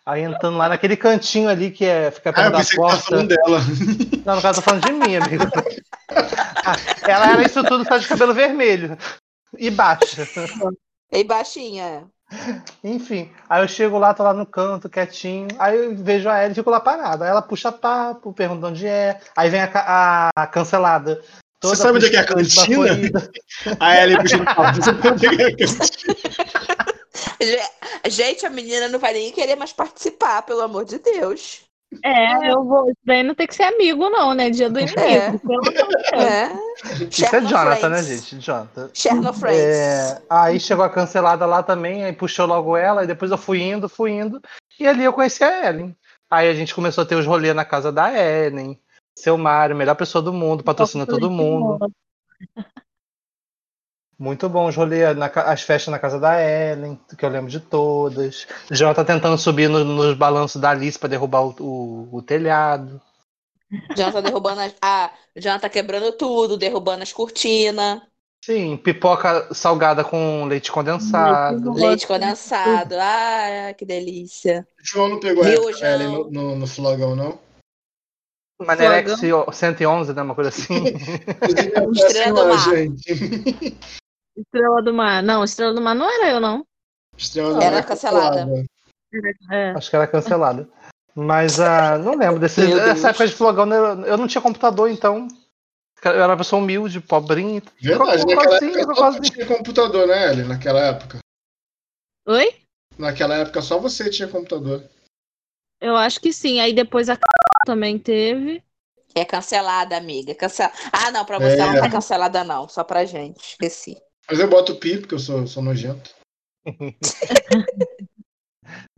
Aí entrando lá naquele cantinho ali que é, fica Ah, perto eu da pensei que porta. falando dela. Não, no caso, eu tô falando de mim, amigo. Ah, Ela era isso tudo, só de cabelo vermelho. E baixa. E baixinha. Enfim, aí eu chego lá, tô lá no canto, quietinho. Aí eu vejo a Ellen e fico lá parada. Aí ela puxa papo, pergunta onde é. Aí vem a, a cancelada. Você sabe onde é que é a cantina? A Ellen puxando papo. Você sabe onde é que é a cantina? Ge- Gente, a menina não vai nem querer mais participar, pelo amor de Deus. É, eu vou. Isso daí não tem que ser amigo, não, né? Dia do inimigo. É. Pelo amor de Deus. É. Isso é Jonathan, né, gente? Jonathan. Share no Friends. É, aí chegou a cancelada lá também, aí puxou logo ela, e depois eu fui indo, fui indo, e ali eu conheci a Ellen. Aí a gente começou a ter os rolês na casa da Ellen, seu Mário, melhor pessoa do mundo, patrocina todo mundo. Muito bom os rolês, as festas na casa da Ellen, que eu lembro de todas. Jonathan tentando subir no- nos balanços da Alice pra derrubar o, o- o telhado. Já tá derrubando as. Ah, já tá quebrando tudo, derrubando as cortinas, Sim, pipoca salgada com leite condensado. leite condensado. Ah, que delícia. O João não pegou a Ellen, no, no, no flogão, não? Manerex 111, né? Uma coisa assim. Estrela do mar. gente. Estrela do Mar. Não, Estrela do Mar não era eu, não. Extremamente Era cancelada. É. Acho que era cancelada. Mas ah, não lembro desse, Meu Deus. dessa época de flogão. Eu, eu não tinha computador, então. Eu era uma pessoa humilde, pobrinha. Verdade, naquela cozinha, época só você tinha computador, né, Ellen? Naquela época. Oi? Naquela época só você tinha computador. Eu acho que sim. Aí depois a também teve. É cancelada, amiga. Cancela... Ah, não, pra você É. ela não tá cancelada, não. Só pra gente. Esqueci. Mas eu boto pi, porque eu sou, sou nojento.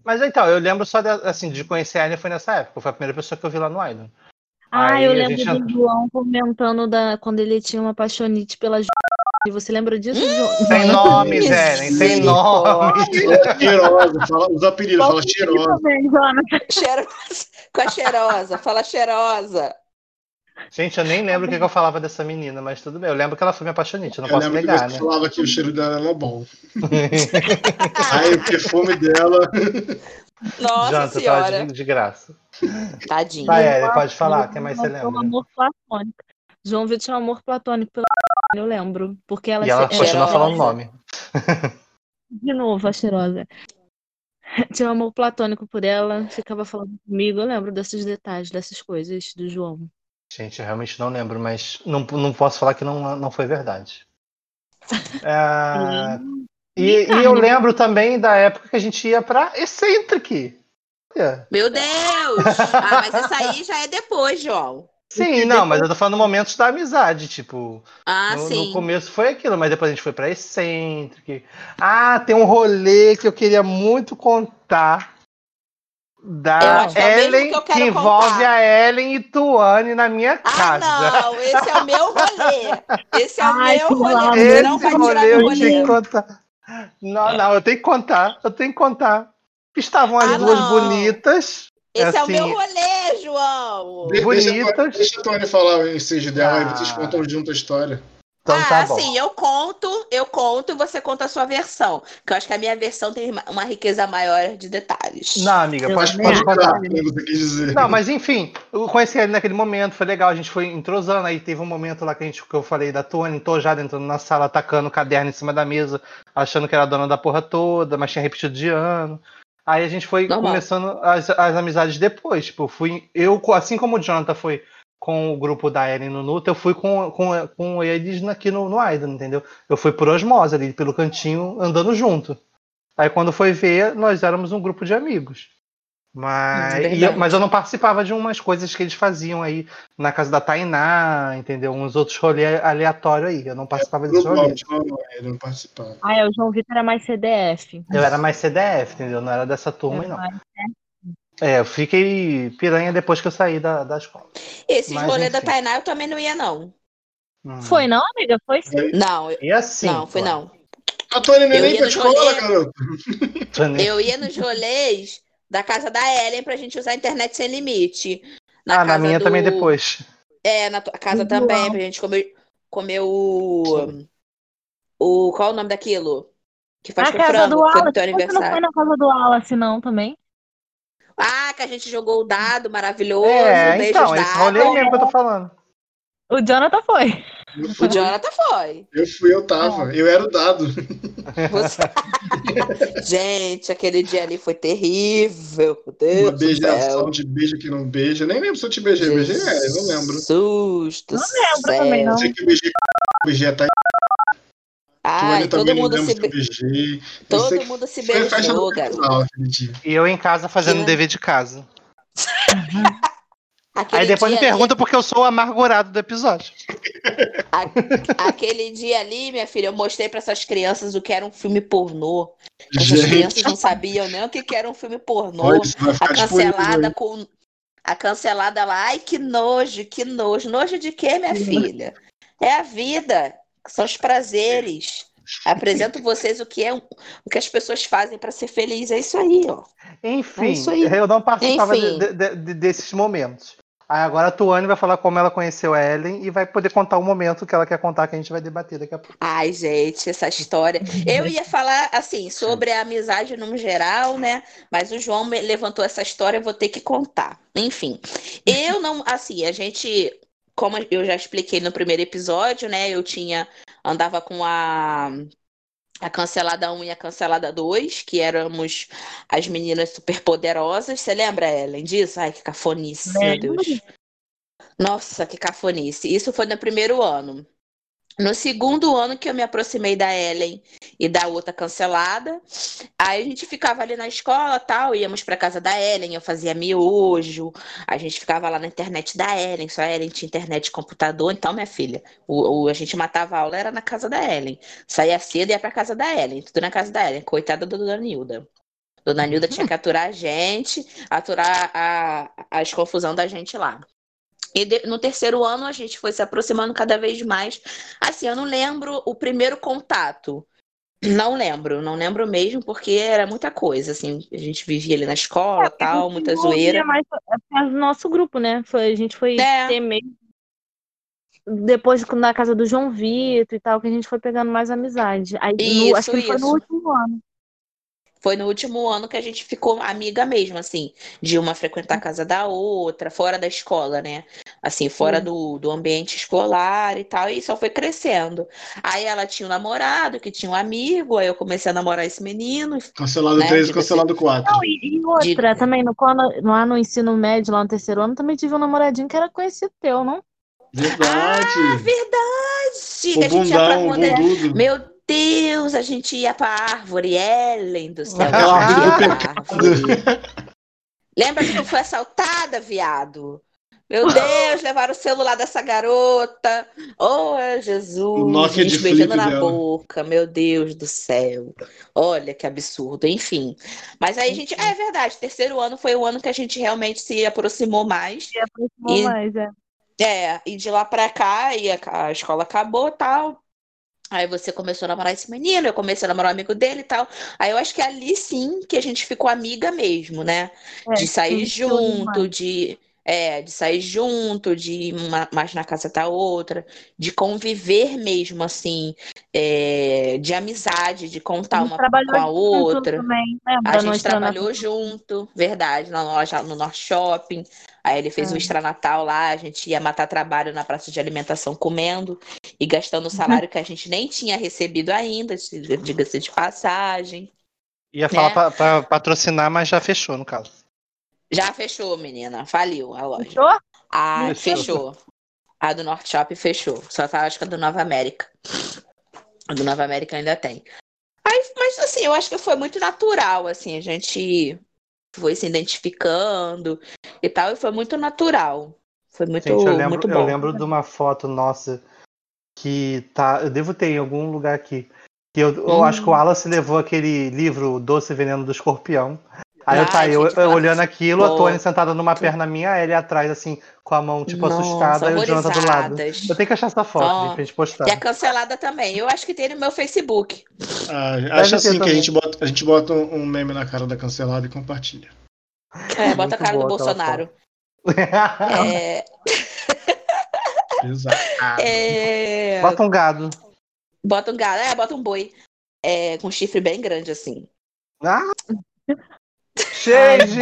Mas então, eu lembro só de, assim, de conhecer a Ellen foi nessa época. Foi a primeira pessoa que eu vi lá no Idol. Ah, Aí eu lembro gente do João comentando da, quando ele tinha uma paixonite pela Ju- Você lembra disso, João? Sem nomes, Ellen, sem nomes. Fala cheirosa, fala, usa apelido, fala cheirosa. Com a cheirosa. Fala cheirosa. Gente, eu nem lembro o que, que eu falava dessa menina, mas tudo bem. Eu lembro que ela foi minha apaixonite, eu não Eu posso lembro que negar, você né? falava que o cheiro dela era bom. Aí o perfume dela. Nossa Janta, senhora. tava de, de graça. Tadinho. Vai, Ellen, pode falar, o que mais você João Vitor tinha um lembra? amor platônico. João Vitor tinha um amor platônico pela eu lembro. Porque ela, E ela continua falando o nome. De novo, a cheirosa. Tinha um amor platônico por ela, ficava falando comigo. Eu lembro desses detalhes, dessas coisas do João. Gente, eu realmente não lembro, mas não, não posso falar que não, não foi verdade. É, e, e eu lembro também da época que a gente ia pra Eccentric. Meu Deus! Ah, mas essa aí já é depois, João. Sim, não, mas eu tô falando momentos da amizade, tipo. Ah, no, sim. no começo foi aquilo, mas depois a gente foi pra Eccentric. Ah, tem um rolê que eu queria muito contar. Eu Da acho que é o mesmo Ellen, que eu quero envolve contar. a Ellen e Tuane na minha Ah, casa. não! Esse é o meu rolê. Esse é o Ai, meu que rolê. Esse não vai rolê eu tinha que contar. Não, não, eu tenho que contar, eu tenho que contar. Estavam as Ah, duas não. bonitas. Esse é o assim, meu rolê, João. De- Deixa, Bonitas. deixa a Tony falar o ensejo dela, aí Ah. vocês contam junto a história. Então ah, tá bom. assim, eu conto, eu conto e você conta a sua versão. Que eu acho que a minha versão tem uma- riqueza maior de detalhes. Não, amiga, Eu pode, pode contar. Que você quis dizer. Não, mas enfim, eu conheci ele naquele momento, foi legal, a gente foi entrosando, aí teve um momento lá que, a gente, que eu falei da Tony, entojada, entrando na sala, atacando o caderno em cima da mesa, achando que era a dona da porra toda, mas tinha repetido de ano. Aí a gente foi Normal. começando as, as amizades depois, tipo, fui, eu, assim como o Jonathan foi com o grupo da Ellen no Nuta, eu fui com, com, com eles aqui no, no Idol, entendeu? Eu fui por osmose ali, pelo cantinho, andando junto. Aí quando foi ver, nós éramos um grupo de amigos. Mas, eu, mas eu não participava de umas coisas que eles faziam aí na casa da Tainá, entendeu? Uns outros rolês aleatórios aí. Eu não participava rolês. não, não, ele não participava. Ah, é, o João Vitor era mais CDF. Eu era mais CDF, entendeu? Não era dessa turma, aí, Era não. mais- É, eu fiquei piranha depois que eu saí da, da escola. Esses Mas, rolê da. Tainá eu também não ia, não. Hum. Foi não, amiga? Foi sim. Não, eu- E assim. não, foi pô. não. A Tony é Eu nem ia pra escola, rolê. garoto. Eu ia nos rolês da casa da Ellen pra gente usar a internet sem limite. Ah, na minha do- também depois. É, na tua casa Do também, pra gente comer, comer o. O. Qual é o nome daquilo? Que faz Na com casa frango, do que foi no Wallace. teu Você não foi aniversário. na casa do Wallace, não, também? Ah, que a gente jogou o dado maravilhoso. É, então, esse rolê mesmo que eu tô falando. O Jonathan foi. Eu O Jonathan foi. eu fui, eu tava. Eu era o dado. Você- gente, aquele dia ali foi terrível. Meu Deus Uma do céu. beijação de beijo que não beija. Nem lembro se eu te beijei. Beijei, é, eu não lembro. Jesus do Não lembro céu. também, não. Sei que eu beijei, beijei a Thaís. Ai, todo mundo se, se eu be- beijei. Eu sei todo mundo se beijou, dia. E eu em casa fazendo Que- dever de casa. Aquele Aí depois me dia ali- pergunta porque eu sou o amargurado do episódio. A- Aquele dia ali, minha filha, eu mostrei pra essas crianças o que era um filme pornô. Essas Gente, crianças não sabiam nem o que era um filme pornô. olha, A cancelada com. A cancelada lá, ai que nojo, que nojo. Nojo de quê, minha filha? É a vida, são os prazeres. Apresento vocês o que é um- o que as pessoas fazem pra ser feliz. É isso aí, ó. Enfim, É isso aí. eu não participava de- de- de- desses momentos. Aí agora a Tuane vai falar como ela conheceu a Ellen e vai poder contar o momento que ela quer contar que a gente vai debater daqui a pouco. Ai, gente, essa história. Eu ia falar assim sobre a amizade no geral, né? Mas o João levantou essa história, eu vou ter que contar. Enfim, eu não, assim, a gente, como eu já expliquei no primeiro episódio, né? Eu tinha andava com a a Cancelada 1 e a Cancelada 2, que éramos as meninas superpoderosas. Você lembra, Ellen, disso? Ai, que cafonice, meu. Deus. Nossa, que cafonice. Isso foi no primeiro ano. No segundo ano que eu me aproximei da Ellen e da outra cancelada, aí a gente ficava ali na escola tal, íamos para casa da Ellen, eu fazia miojo, a gente ficava lá na internet da Ellen, só a Ellen tinha internet e computador, então, minha filha, o, o- a gente matava a aula era na casa da Ellen. Saía cedo e ia pra casa da Ellen, tudo na casa da Ellen, coitada da Dona Nilda. Dona Nilda tinha que aturar a gente, aturar a, as confusão da gente lá. E de- no terceiro ano a gente foi se aproximando cada vez mais. Assim, eu não lembro o primeiro contato. Não lembro, não lembro mesmo, porque era muita coisa, assim, a gente vivia ali na escola, tal, muita zoeira. Mais é do nosso grupo, né? Foi, a gente foi É. ter meio. Depois, na casa do João Vitor e tal, que a gente foi pegando mais amizade. Aí, no- acho que Isso, foi no isso. último ano. Foi no último ano que a gente ficou amiga mesmo, assim, de uma frequentar a casa da outra, fora da escola, né? Assim, fora Sim. do, do ambiente escolar e tal, e só foi crescendo. Aí ela tinha um namorado, que tinha um amigo, aí eu comecei a namorar esse menino. Cancelado Né, 3 e de cancelado 4. Não, e, e outra, De- também, no, quando, lá no ensino médio, lá no terceiro ano, também tive um namoradinho que era conhecido teu, não? Verdade. Ah, verdade! o Que a gente ia pra bundão, era- bundudo. Meu Deus, a gente ia pra árvore, Ellen do céu. Aquela a gente árvore ia do. Lembra que eu fui assaltada, viado? Meu Deus, levaram o celular dessa garota. Oh, Jesus. O Nokia gente de beijando na dela. boca. Meu Deus do céu. Olha que absurdo. Enfim. Mas aí a gente. É verdade, terceiro ano foi o ano que a gente realmente se aproximou mais. E aproximou E- mais, é. É, e de lá pra cá, e a, a escola acabou e tal. Aí você começou a namorar esse menino, eu comecei a namorar um amigo dele e tal. Aí eu acho que ali sim que a gente ficou amiga mesmo, né? É, de sair junto, de, é, de sair junto, de ir uma- mais na casa da outra, de conviver mesmo, assim, é, de amizade, de contar uma com a outra. Também, lembra? A gente trabalhou junto, verdade, na loja, no Norte Shopping. Aí ele fez É. o extranatal lá, a gente ia matar trabalho na praça de alimentação comendo e gastando o salário que a gente nem tinha recebido ainda, diga-se de passagem. Ia falar Né? pra, pra patrocinar, mas já fechou, no caso. Já fechou, menina, faliu a loja. Fechou? A Fechou. fechou. A do Norte Shopping fechou. Só tá, acho que a do Nova América. A do Nova América ainda tem. Aí, mas assim, eu acho que foi muito natural, assim, a gente foi se identificando e tal, e foi muito natural. Foi muito, Gente, eu lembro, muito eu bom. lembro de uma foto nossa que tá. Eu devo ter em algum lugar aqui. Que eu, eu Hum. acho que o Wallace levou aquele livro Doce Veneno do Escorpião. Aí eu Ai, tá eu, eu olhando aquilo, a amor. Tony sentada numa perna minha, a ele atrás, assim, com a mão, tipo, Nossa, assustada, e o Jonathan do lado. Eu tenho que achar essa foto, Ó, gente, pra gente postar. E é cancelada também. Eu acho que tem no meu Facebook. Ah, acho assim que a gente, bota, a gente bota um meme na cara da cancelada e compartilha. É, bota Muito a cara do boa Bolsonaro. É, Exato. é, Bota um gado. Bota um gado, é, bota um boi. É, com chifre bem grande, assim. Ah! Shade!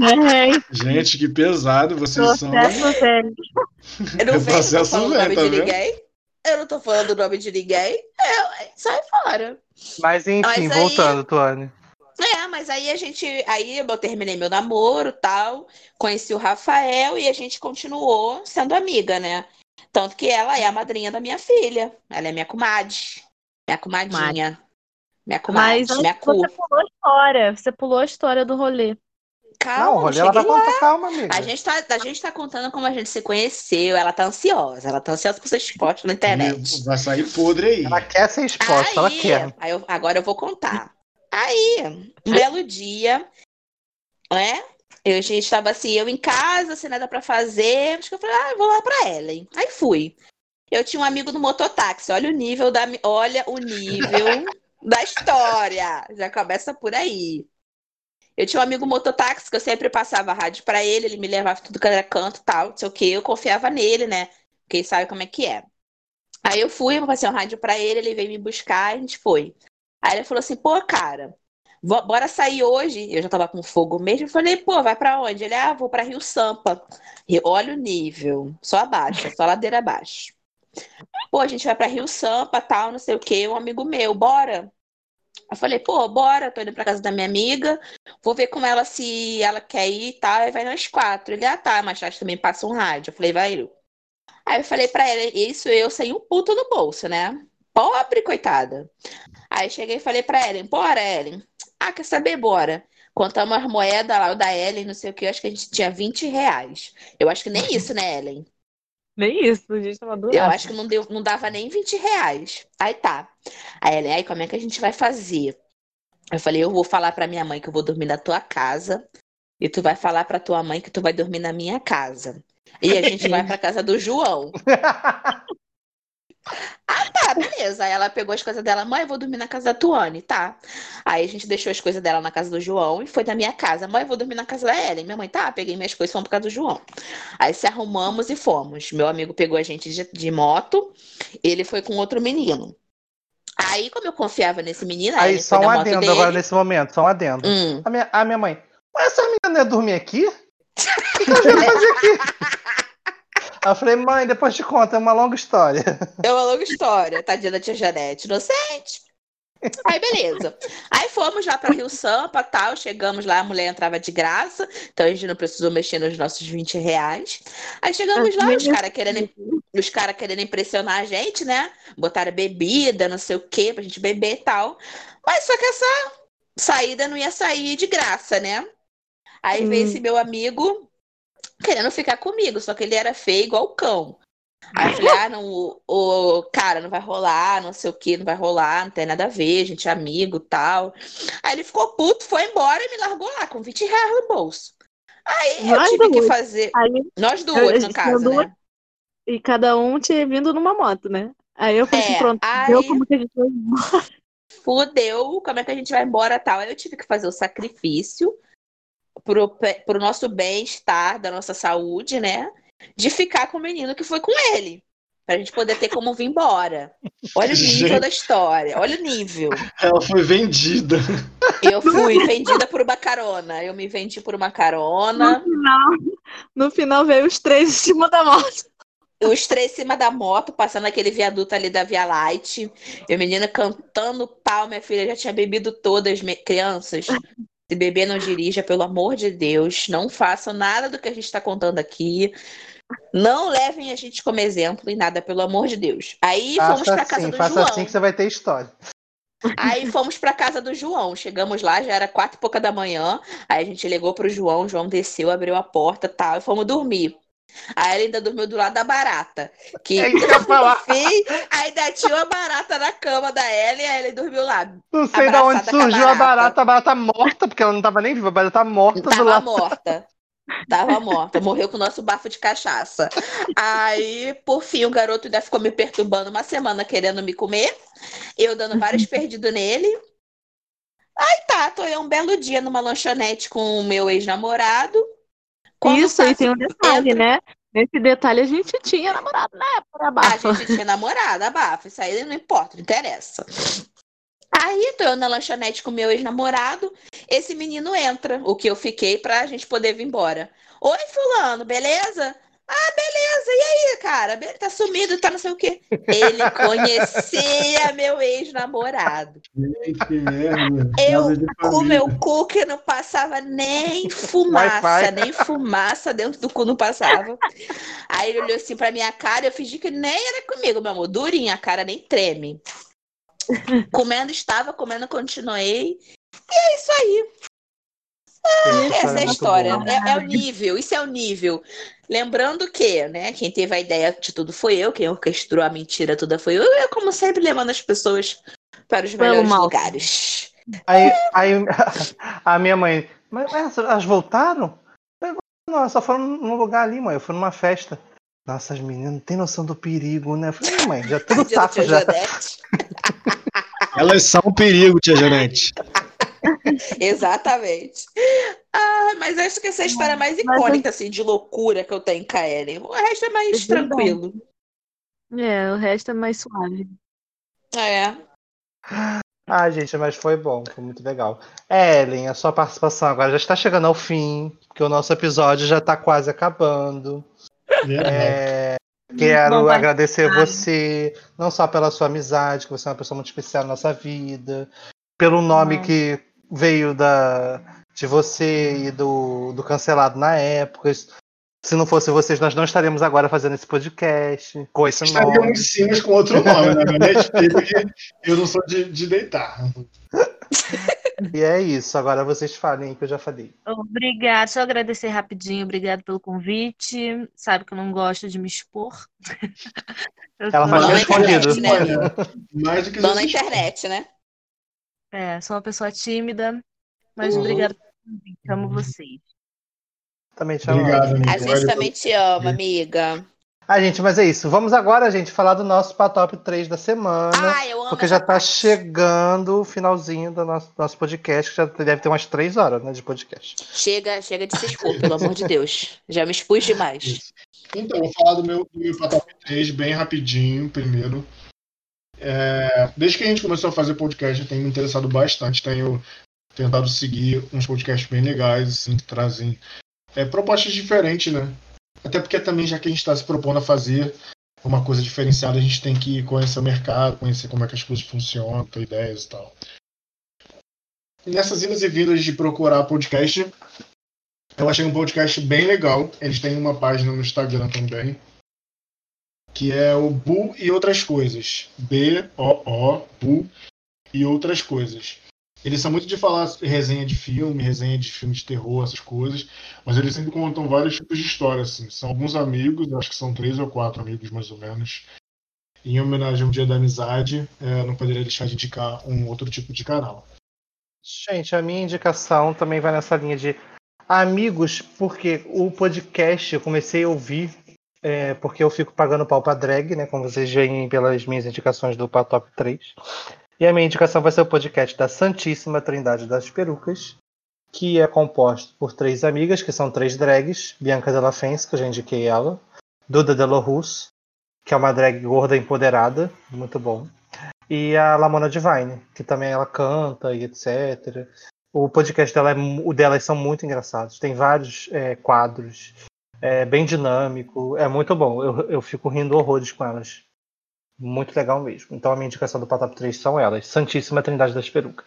É, Gente, que pesado vocês são. processo velho. Eu não É processo falando o velho, nome tá de vendo? ninguém. Eu não tô falando o nome de ninguém. É, sai fora. Mas enfim, Mas aí- voltando, Tuane. É, mas aí a gente. Aí eu terminei meu namoro tal. Conheci o Rafael e a gente continuou sendo amiga, né? Tanto que ela é a madrinha da minha filha. Ela é minha comadre. Minha comadinha. Minha comadre, Mas minha cu. você pulou a história. Você pulou a história do rolê. Calma, Não, o rolê ela vai lá. contar, calma, amiga. A gente, tá, a gente tá contando como a gente se conheceu. Ela tá ansiosa. Ela tá ansiosa por ser exposta na internet. Vai sair podre aí. Ela quer ser exposta, ela Aí, quer. aí eu- agora eu vou contar. Aí, um belo dia, né? Eu, a gente tava assim, eu em casa, sem nada pra fazer. Acho que eu falei, ah, eu vou lá pra Ellen. Aí fui. Eu tinha um amigo no mototáxi. Olha o nível da, olha o nível da história. Já começa por aí. Eu tinha um amigo mototáxi que eu sempre passava rádio pra ele, ele me levava tudo que era canto e tal, não sei o que. Eu confiava nele, né? Porque ele sabe como é que é. Aí eu fui, eu passei um rádio pra ele, ele veio me buscar, a gente foi. Aí ele falou assim, pô, cara, bora sair hoje. Eu já tava com fogo mesmo. Eu falei, pô, vai pra onde? Ele, ah, vou pra Rio Sampa. E olha o nível, só abaixo, só ladeira abaixo. Pô, a gente vai pra Rio Sampa, tal, não sei o quê, um amigo meu, bora? Eu falei, pô, bora, tô indo pra casa da minha amiga, vou ver com ela se ela quer ir e tal, aí vai nós quatro. Ele, ah, tá, mas que também passa um rádio. Eu falei, vai. Aí eu falei pra ela, isso eu sem um puto no bolso, né? Pobre, coitada. Aí cheguei e falei pra Ellen, bora, Ellen. Ah, quer saber? Bora. Contamos as moedas lá, o da Ellen, não sei o que, eu acho que a gente tinha 20 reais. Eu acho que nem isso, né, Ellen? Nem isso, a gente tava Eu durando. acho que não, deu, não dava nem 20 reais. Aí tá. Aí ela, aí como é que a gente vai fazer? Eu falei, eu vou falar pra minha mãe que eu vou dormir na tua casa. E tu vai falar pra tua mãe que tu vai dormir na minha casa. E a gente vai pra casa do João. Ah, tá, beleza. Aí ela pegou as coisas dela, mãe, eu vou dormir na casa da Tuane, tá? Aí a gente deixou as coisas dela na casa do João e foi da minha casa. Mãe, eu vou dormir na casa da Ellen. Minha mãe, tá, peguei minhas coisas e fomos pra casa do João. Aí se arrumamos e fomos. Meu amigo pegou a gente de, de moto, ele foi com outro menino. Aí, como eu confiava nesse menino, Aí, ele só um adendo dele. agora nesse momento, só um adendo. Hum. A, minha, a minha mãe, mas essa menina não ia dormir aqui? O que que ela veio fazer aqui? Aí eu falei, mãe, depois te conto, é uma longa história. É uma longa história, tadinha da tia Janete, inocente. Aí, beleza. Aí fomos lá pra Rio Sampa, tal, chegamos lá, a mulher entrava de graça, então a gente não precisou mexer nos nossos 20 reais. Aí chegamos lá, os caras querendo, os cara querendo impressionar a gente, né? Botaram bebida, não sei o quê, pra gente beber e tal. Mas só que essa saída não ia sair de graça, né? Aí veio Hum. esse meu amigo querendo ficar comigo, só que ele era feio igual o cão. Aí eu falei, ah, não, o, o- cara, não vai rolar, não sei o que, não vai rolar, não tem nada a ver, a gente é amigo tal. Aí ele ficou puto, foi embora e me largou lá com 20 reais no bolso. Aí eu Nós tive que fazer. Aí, Nós duas, no caso, duas. né? e cada um tinha vindo numa moto, né? Aí eu falei assim, É, pronto, aí- deu como que a gente vai Fudeu, como é que a gente vai embora tal? Aí eu tive que fazer o sacrifício pro, pe- pro nosso bem-estar, da nossa saúde, né? De ficar com o menino que foi com ele. Pra gente poder ter como vir embora. Olha o nível Gente. da história, olha o nível. Ela foi vendida. Eu fui vendida por uma carona. Eu me vendi por uma carona. No final, no final veio os três em cima da moto. Os três em cima da moto, passando aquele viaduto ali da Via Light. E a menina cantando pau, minha filha já tinha bebido todas, me- crianças. Se beber não dirija, pelo amor de Deus. Não façam nada do que a gente está contando aqui. Não levem a gente como exemplo em nada, pelo amor de Deus. Aí fomos Faça pra casa assim, do faça João. assim que você vai ter história. Aí fomos pra casa do João. Chegamos lá, já era quatro e pouca da manhã. Aí a gente ligou pro João, o João desceu, abriu a porta tal, e fomos dormir. Aí ele ainda dormiu do lado da barata. Que É isso que eu falar. Enfim, ainda tinha uma barata na cama da Ellie, aí ele dormiu lá. Não sei de onde com a surgiu a barata. barata, a barata morta, porque ela não tava nem viva, a barata morta do Tava lado. morta. Tava morta. Morreu com o nosso bafo de cachaça. Aí, por fim, o garoto ainda ficou me perturbando uma semana querendo me comer. Eu dando vários perdidos nele. Aí tá, tô eu um belo dia numa lanchonete com o meu ex-namorado. Quando Isso, e passa- tem um detalhe, entra- né? Nesse detalhe a gente tinha namorado na época, A abafa. gente tinha namorada, abafa. Isso aí não importa, não interessa. Aí tô eu na lanchonete com meu ex-namorado. Esse menino entra, o que eu fiquei pra gente poder vir embora. Oi, fulano, beleza? Ah, beleza. E aí, cara? Tá sumido, tá não sei o quê. Ele conhecia meu ex-namorado. Merda. Eu, Com meu cu que não passava nem fumaça, nem fumaça dentro do cu não passava. Aí ele olhou assim pra minha cara, eu fingi que nem era comigo, meu amor. Durinha, a cara nem treme. Comendo estava, comendo continuei. E é isso aí. Essa é a história. É, é o nível, isso é o nível. Lembrando que, né, quem teve a ideia de tudo foi eu, quem orquestrou a mentira toda foi eu. Eu, como sempre, levando as pessoas para os melhores mal. lugares. Aí, aí a minha mãe, mas, elas voltaram? Não, elas só foram num lugar ali, mãe. Eu fui numa festa. Nossa, as meninas não têm noção do perigo, né? Eu falei, "Ih, mãe, já tudo Tadinha da safo já. Elas são um perigo, tia Janete. Exatamente. Ah, mas acho que essa é a história mais Mas icônica, assim, de loucura que eu tenho com a Ellen. O resto é mais É verdade. tranquilo. É, o resto é mais suave. É. Ah, gente, mas foi bom, foi muito legal. Ellen, a sua participação agora já está chegando ao fim, porque o nosso episódio já está quase acabando. É, Quero agradecer você, não só pela sua amizade, que você é uma pessoa muito especial na nossa vida, pelo nome Não. que veio da, de você e do, do cancelado na época. Se não fosse vocês, nós não estaríamos agora fazendo esse podcast com esse nome. Estaríamos sim, mas com outro nome, né? Me Respeita que eu não sou de, de deitar. E é isso. Agora vocês falem que eu já falei. Obrigada. Deixa eu agradecer rapidinho. Obrigado pelo convite. Sabe que eu não gosto de me expor. Eu Ela faz respondido. internet, né? Mais do que Dona Jesus. internet, né? É, sou uma pessoa tímida, mas Uhum. obrigada convite. Amo vocês. Também te amo. Obrigado, amigo. A gente também te ama, amiga. Ah, gente, mas é isso. Vamos agora, gente, falar do nosso top 3 da semana. Ah, eu amo Porque já tá parte. chegando o finalzinho do nosso, nosso podcast, que já deve ter umas três horas né, de podcast. Chega, chega de se expor, pelo amor de Deus. Já me expus demais. Então, vou falar do meu, do meu top 3 bem rapidinho, primeiro. É, desde que a gente começou a fazer podcast, eu tenho me interessado bastante. Tenho tentado seguir uns podcasts bem legais, assim, que trazem é, propostas diferentes, né? Até porque também, já que a gente está se propondo a fazer uma coisa diferenciada, a gente tem que conhecer o mercado, conhecer como é que as coisas funcionam, ter ideias e tal. E nessas idas e vindas de procurar podcast, eu achei um podcast bem legal. Eles têm uma página no Instagram também. Que é o Bu e Outras Coisas. B-O-O, Bu e Outras Coisas. Eles são muito de falar resenha de filme, resenha de filme de terror, essas coisas. Mas eles sempre contam vários tipos de histórias, assim. São alguns amigos, acho que são três ou quatro amigos, mais ou menos. Em homenagem ao Dia da Amizade, eh, não poderia deixar de indicar um outro tipo de canal. Gente, a minha indicação também vai nessa linha de amigos, porque o podcast eu comecei a ouvir é, porque eu fico pagando pau pra drag, né? Como vocês veem pelas minhas indicações do Top 3. E a minha indicação vai ser o podcast da Santíssima Trindade das Perucas, que é composto por três amigas, que são três drags. Bianca Della Fence, que eu já indiquei ela. Duda Delo Russo, que é uma drag gorda empoderada, muito bom. E a Lamona Divine, que também ela canta e etc. O podcast dela, é, o delas são muito engraçados. Tem vários é, quadros, é bem dinâmico, é muito bom. Eu, eu fico rindo horrores com elas. Muito legal mesmo. Então a minha indicação do Patap 3 são elas. Santíssima Trindade das Perucas.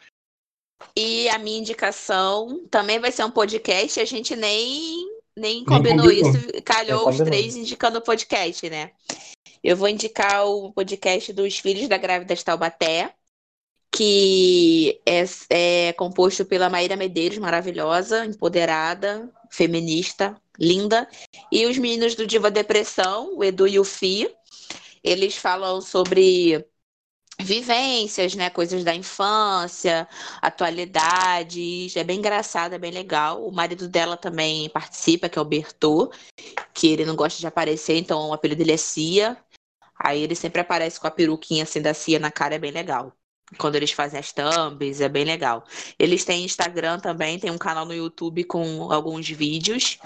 E a minha indicação também vai ser um podcast. A gente nem, nem Nem combinou combinou. isso, calhou Nem os combinou. três indicando o podcast, né? Eu vou indicar o podcast dos Filhos da Grávida de Taubaté, que é, é composto pela Maíra Medeiros, maravilhosa, empoderada, feminista, linda. E os meninos do Diva Depressão, o Edu e o Fi, eles falam sobre vivências, né? Coisas da infância, atualidades. É bem engraçado, é bem legal. O marido dela também participa, que é o Bertô, que ele não gosta de aparecer, então o apelido dele é Cia. Aí ele sempre aparece com a peruquinha assim da Cia na cara, é bem legal. Quando eles fazem as thumbs, é bem legal. Eles têm Instagram também, tem um canal no YouTube com alguns vídeos,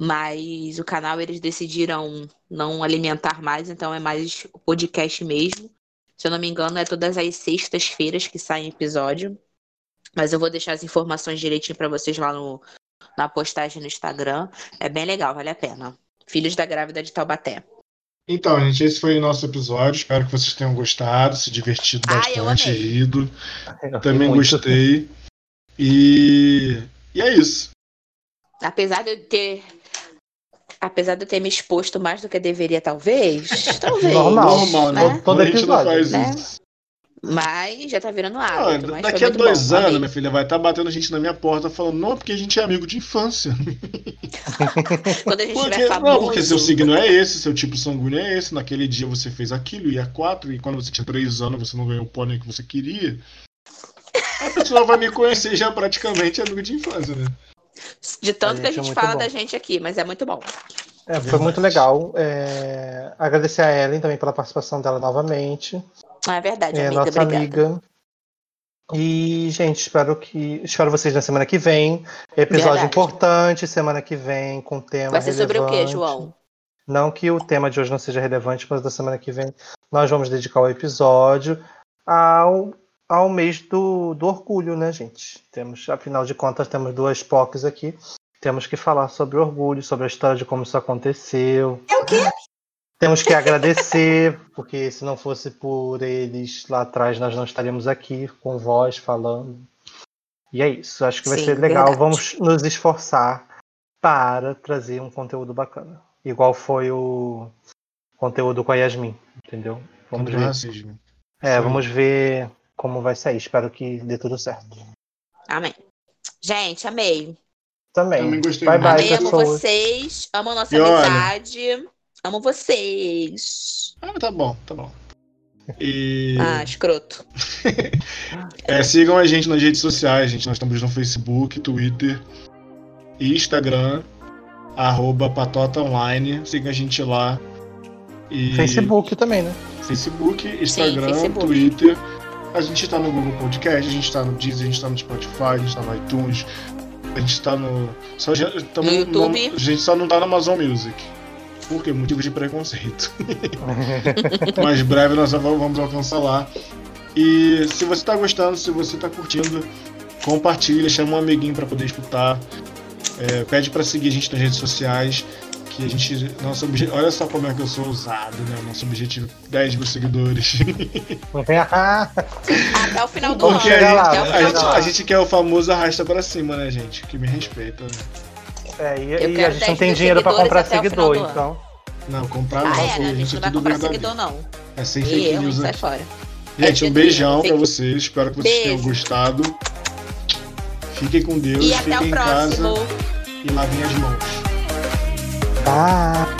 mas o canal eles decidiram não alimentar mais, então é mais o podcast mesmo. Se eu não me engano, é todas as sextas-feiras que sai episódio. Mas eu vou deixar as informações direitinho pra vocês lá no, na postagem no Instagram. É bem legal, vale a pena. Filhos da Grávida de Taubaté. Então, gente, esse foi o nosso episódio. Espero que vocês tenham gostado, se divertido Ai, eu bastante, amei. rido. Eu Também muito. gostei. E... e é isso. Apesar de eu ter. Apesar de eu ter me exposto mais do que deveria, talvez. Talvez. Normal. Normal, né? né? Todo a gente não episódio, faz né? isso. Mas já tá virando Ah, hábito. mas daqui a dois bom, anos, minha filha, vai estar batendo gente na minha porta falando, não, porque a gente é amigo de infância. Quando a gente Porque, tiver famoso. não, porque seu signo é esse, seu tipo sanguíneo é esse, naquele dia você fez aquilo e é quatro, e quando você tinha três anos você não ganhou o pônei que você queria. A pessoa vai me conhecer já praticamente amigo de infância, né? De tanto A que a gente é gente muito fala bom. da gente aqui, mas é muito bom. É, foi Verdade. muito legal. É, agradecer a Ellen também pela participação dela novamente. Ah, é verdade, É, amiga. nossa obrigada. amiga. E, gente, espero que. Espero vocês na semana que vem. Episódio Verdade. importante semana que vem, com tema Vai ser sobre o quê, relevante. João? Não que o tema de hoje não seja relevante, mas da semana que vem nós vamos dedicar o episódio ao, ao mês do, do orgulho, né, gente? Temos, afinal de contas, temos duas POCs aqui. Temos que falar sobre orgulho, sobre a história de como isso aconteceu. É o quê? Temos que agradecer, porque se não fosse por eles lá atrás, nós não estaríamos aqui com voz falando. E é isso. Acho que vai Sim, ser legal. verdade. Vamos nos esforçar para trazer um conteúdo bacana. Igual foi o conteúdo com a Yasmin, entendeu? Vamos ver. racismo. É, Sim. vamos ver como vai sair. Espero que dê tudo certo. Amém. Gente, amei. Também. Também gostei bye muito. bye, amei, amo vocês. Amo a nossa E olha- amizade. Amo vocês. Ah, tá bom, tá bom. E Ah, escroto. é, sigam a gente nas redes sociais, gente. Nós estamos no Facebook, Twitter e Instagram, arroba Patota Online. Sigam a gente lá. E Facebook também, né? Facebook, Instagram, Facebook. Twitter. A gente tá no Google Podcast, a gente tá no Deezer, a gente tá no Spotify, a gente tá no iTunes, a gente tá no. Só, tamo No YouTube. a gente só não tá no Amazon Music. Por quê? Motivo de preconceito. Mas breve nós vamos vamos alcançar lá. E se você tá gostando, se você tá curtindo, compartilha, chama um amiguinho pra poder escutar. É, pede pra seguir a gente nas redes sociais. Que a gente. Nosso obje... Olha só como é que eu sou ousado, né? Nosso objetivo 10 mil seguidores. Até o final do Vamos ano. lá, Até o vamos a, final gente, a gente quer o famoso arrasta pra cima, né, gente? Que me respeita. Né? É, e, e a gente 10 não tem dinheiro pra comprar seguidor, então. Não, comprar Ah, não, é, né? A gente, gente não vai comprar seguidor, não. É sem fake eu, news Sai aqui. fora. Gente, um beijão pra vocês. Espero que vocês Beijo. tenham gostado. Fiquem com Deus, E até fiquem o em próximo. casa e lavem as mãos. Tá.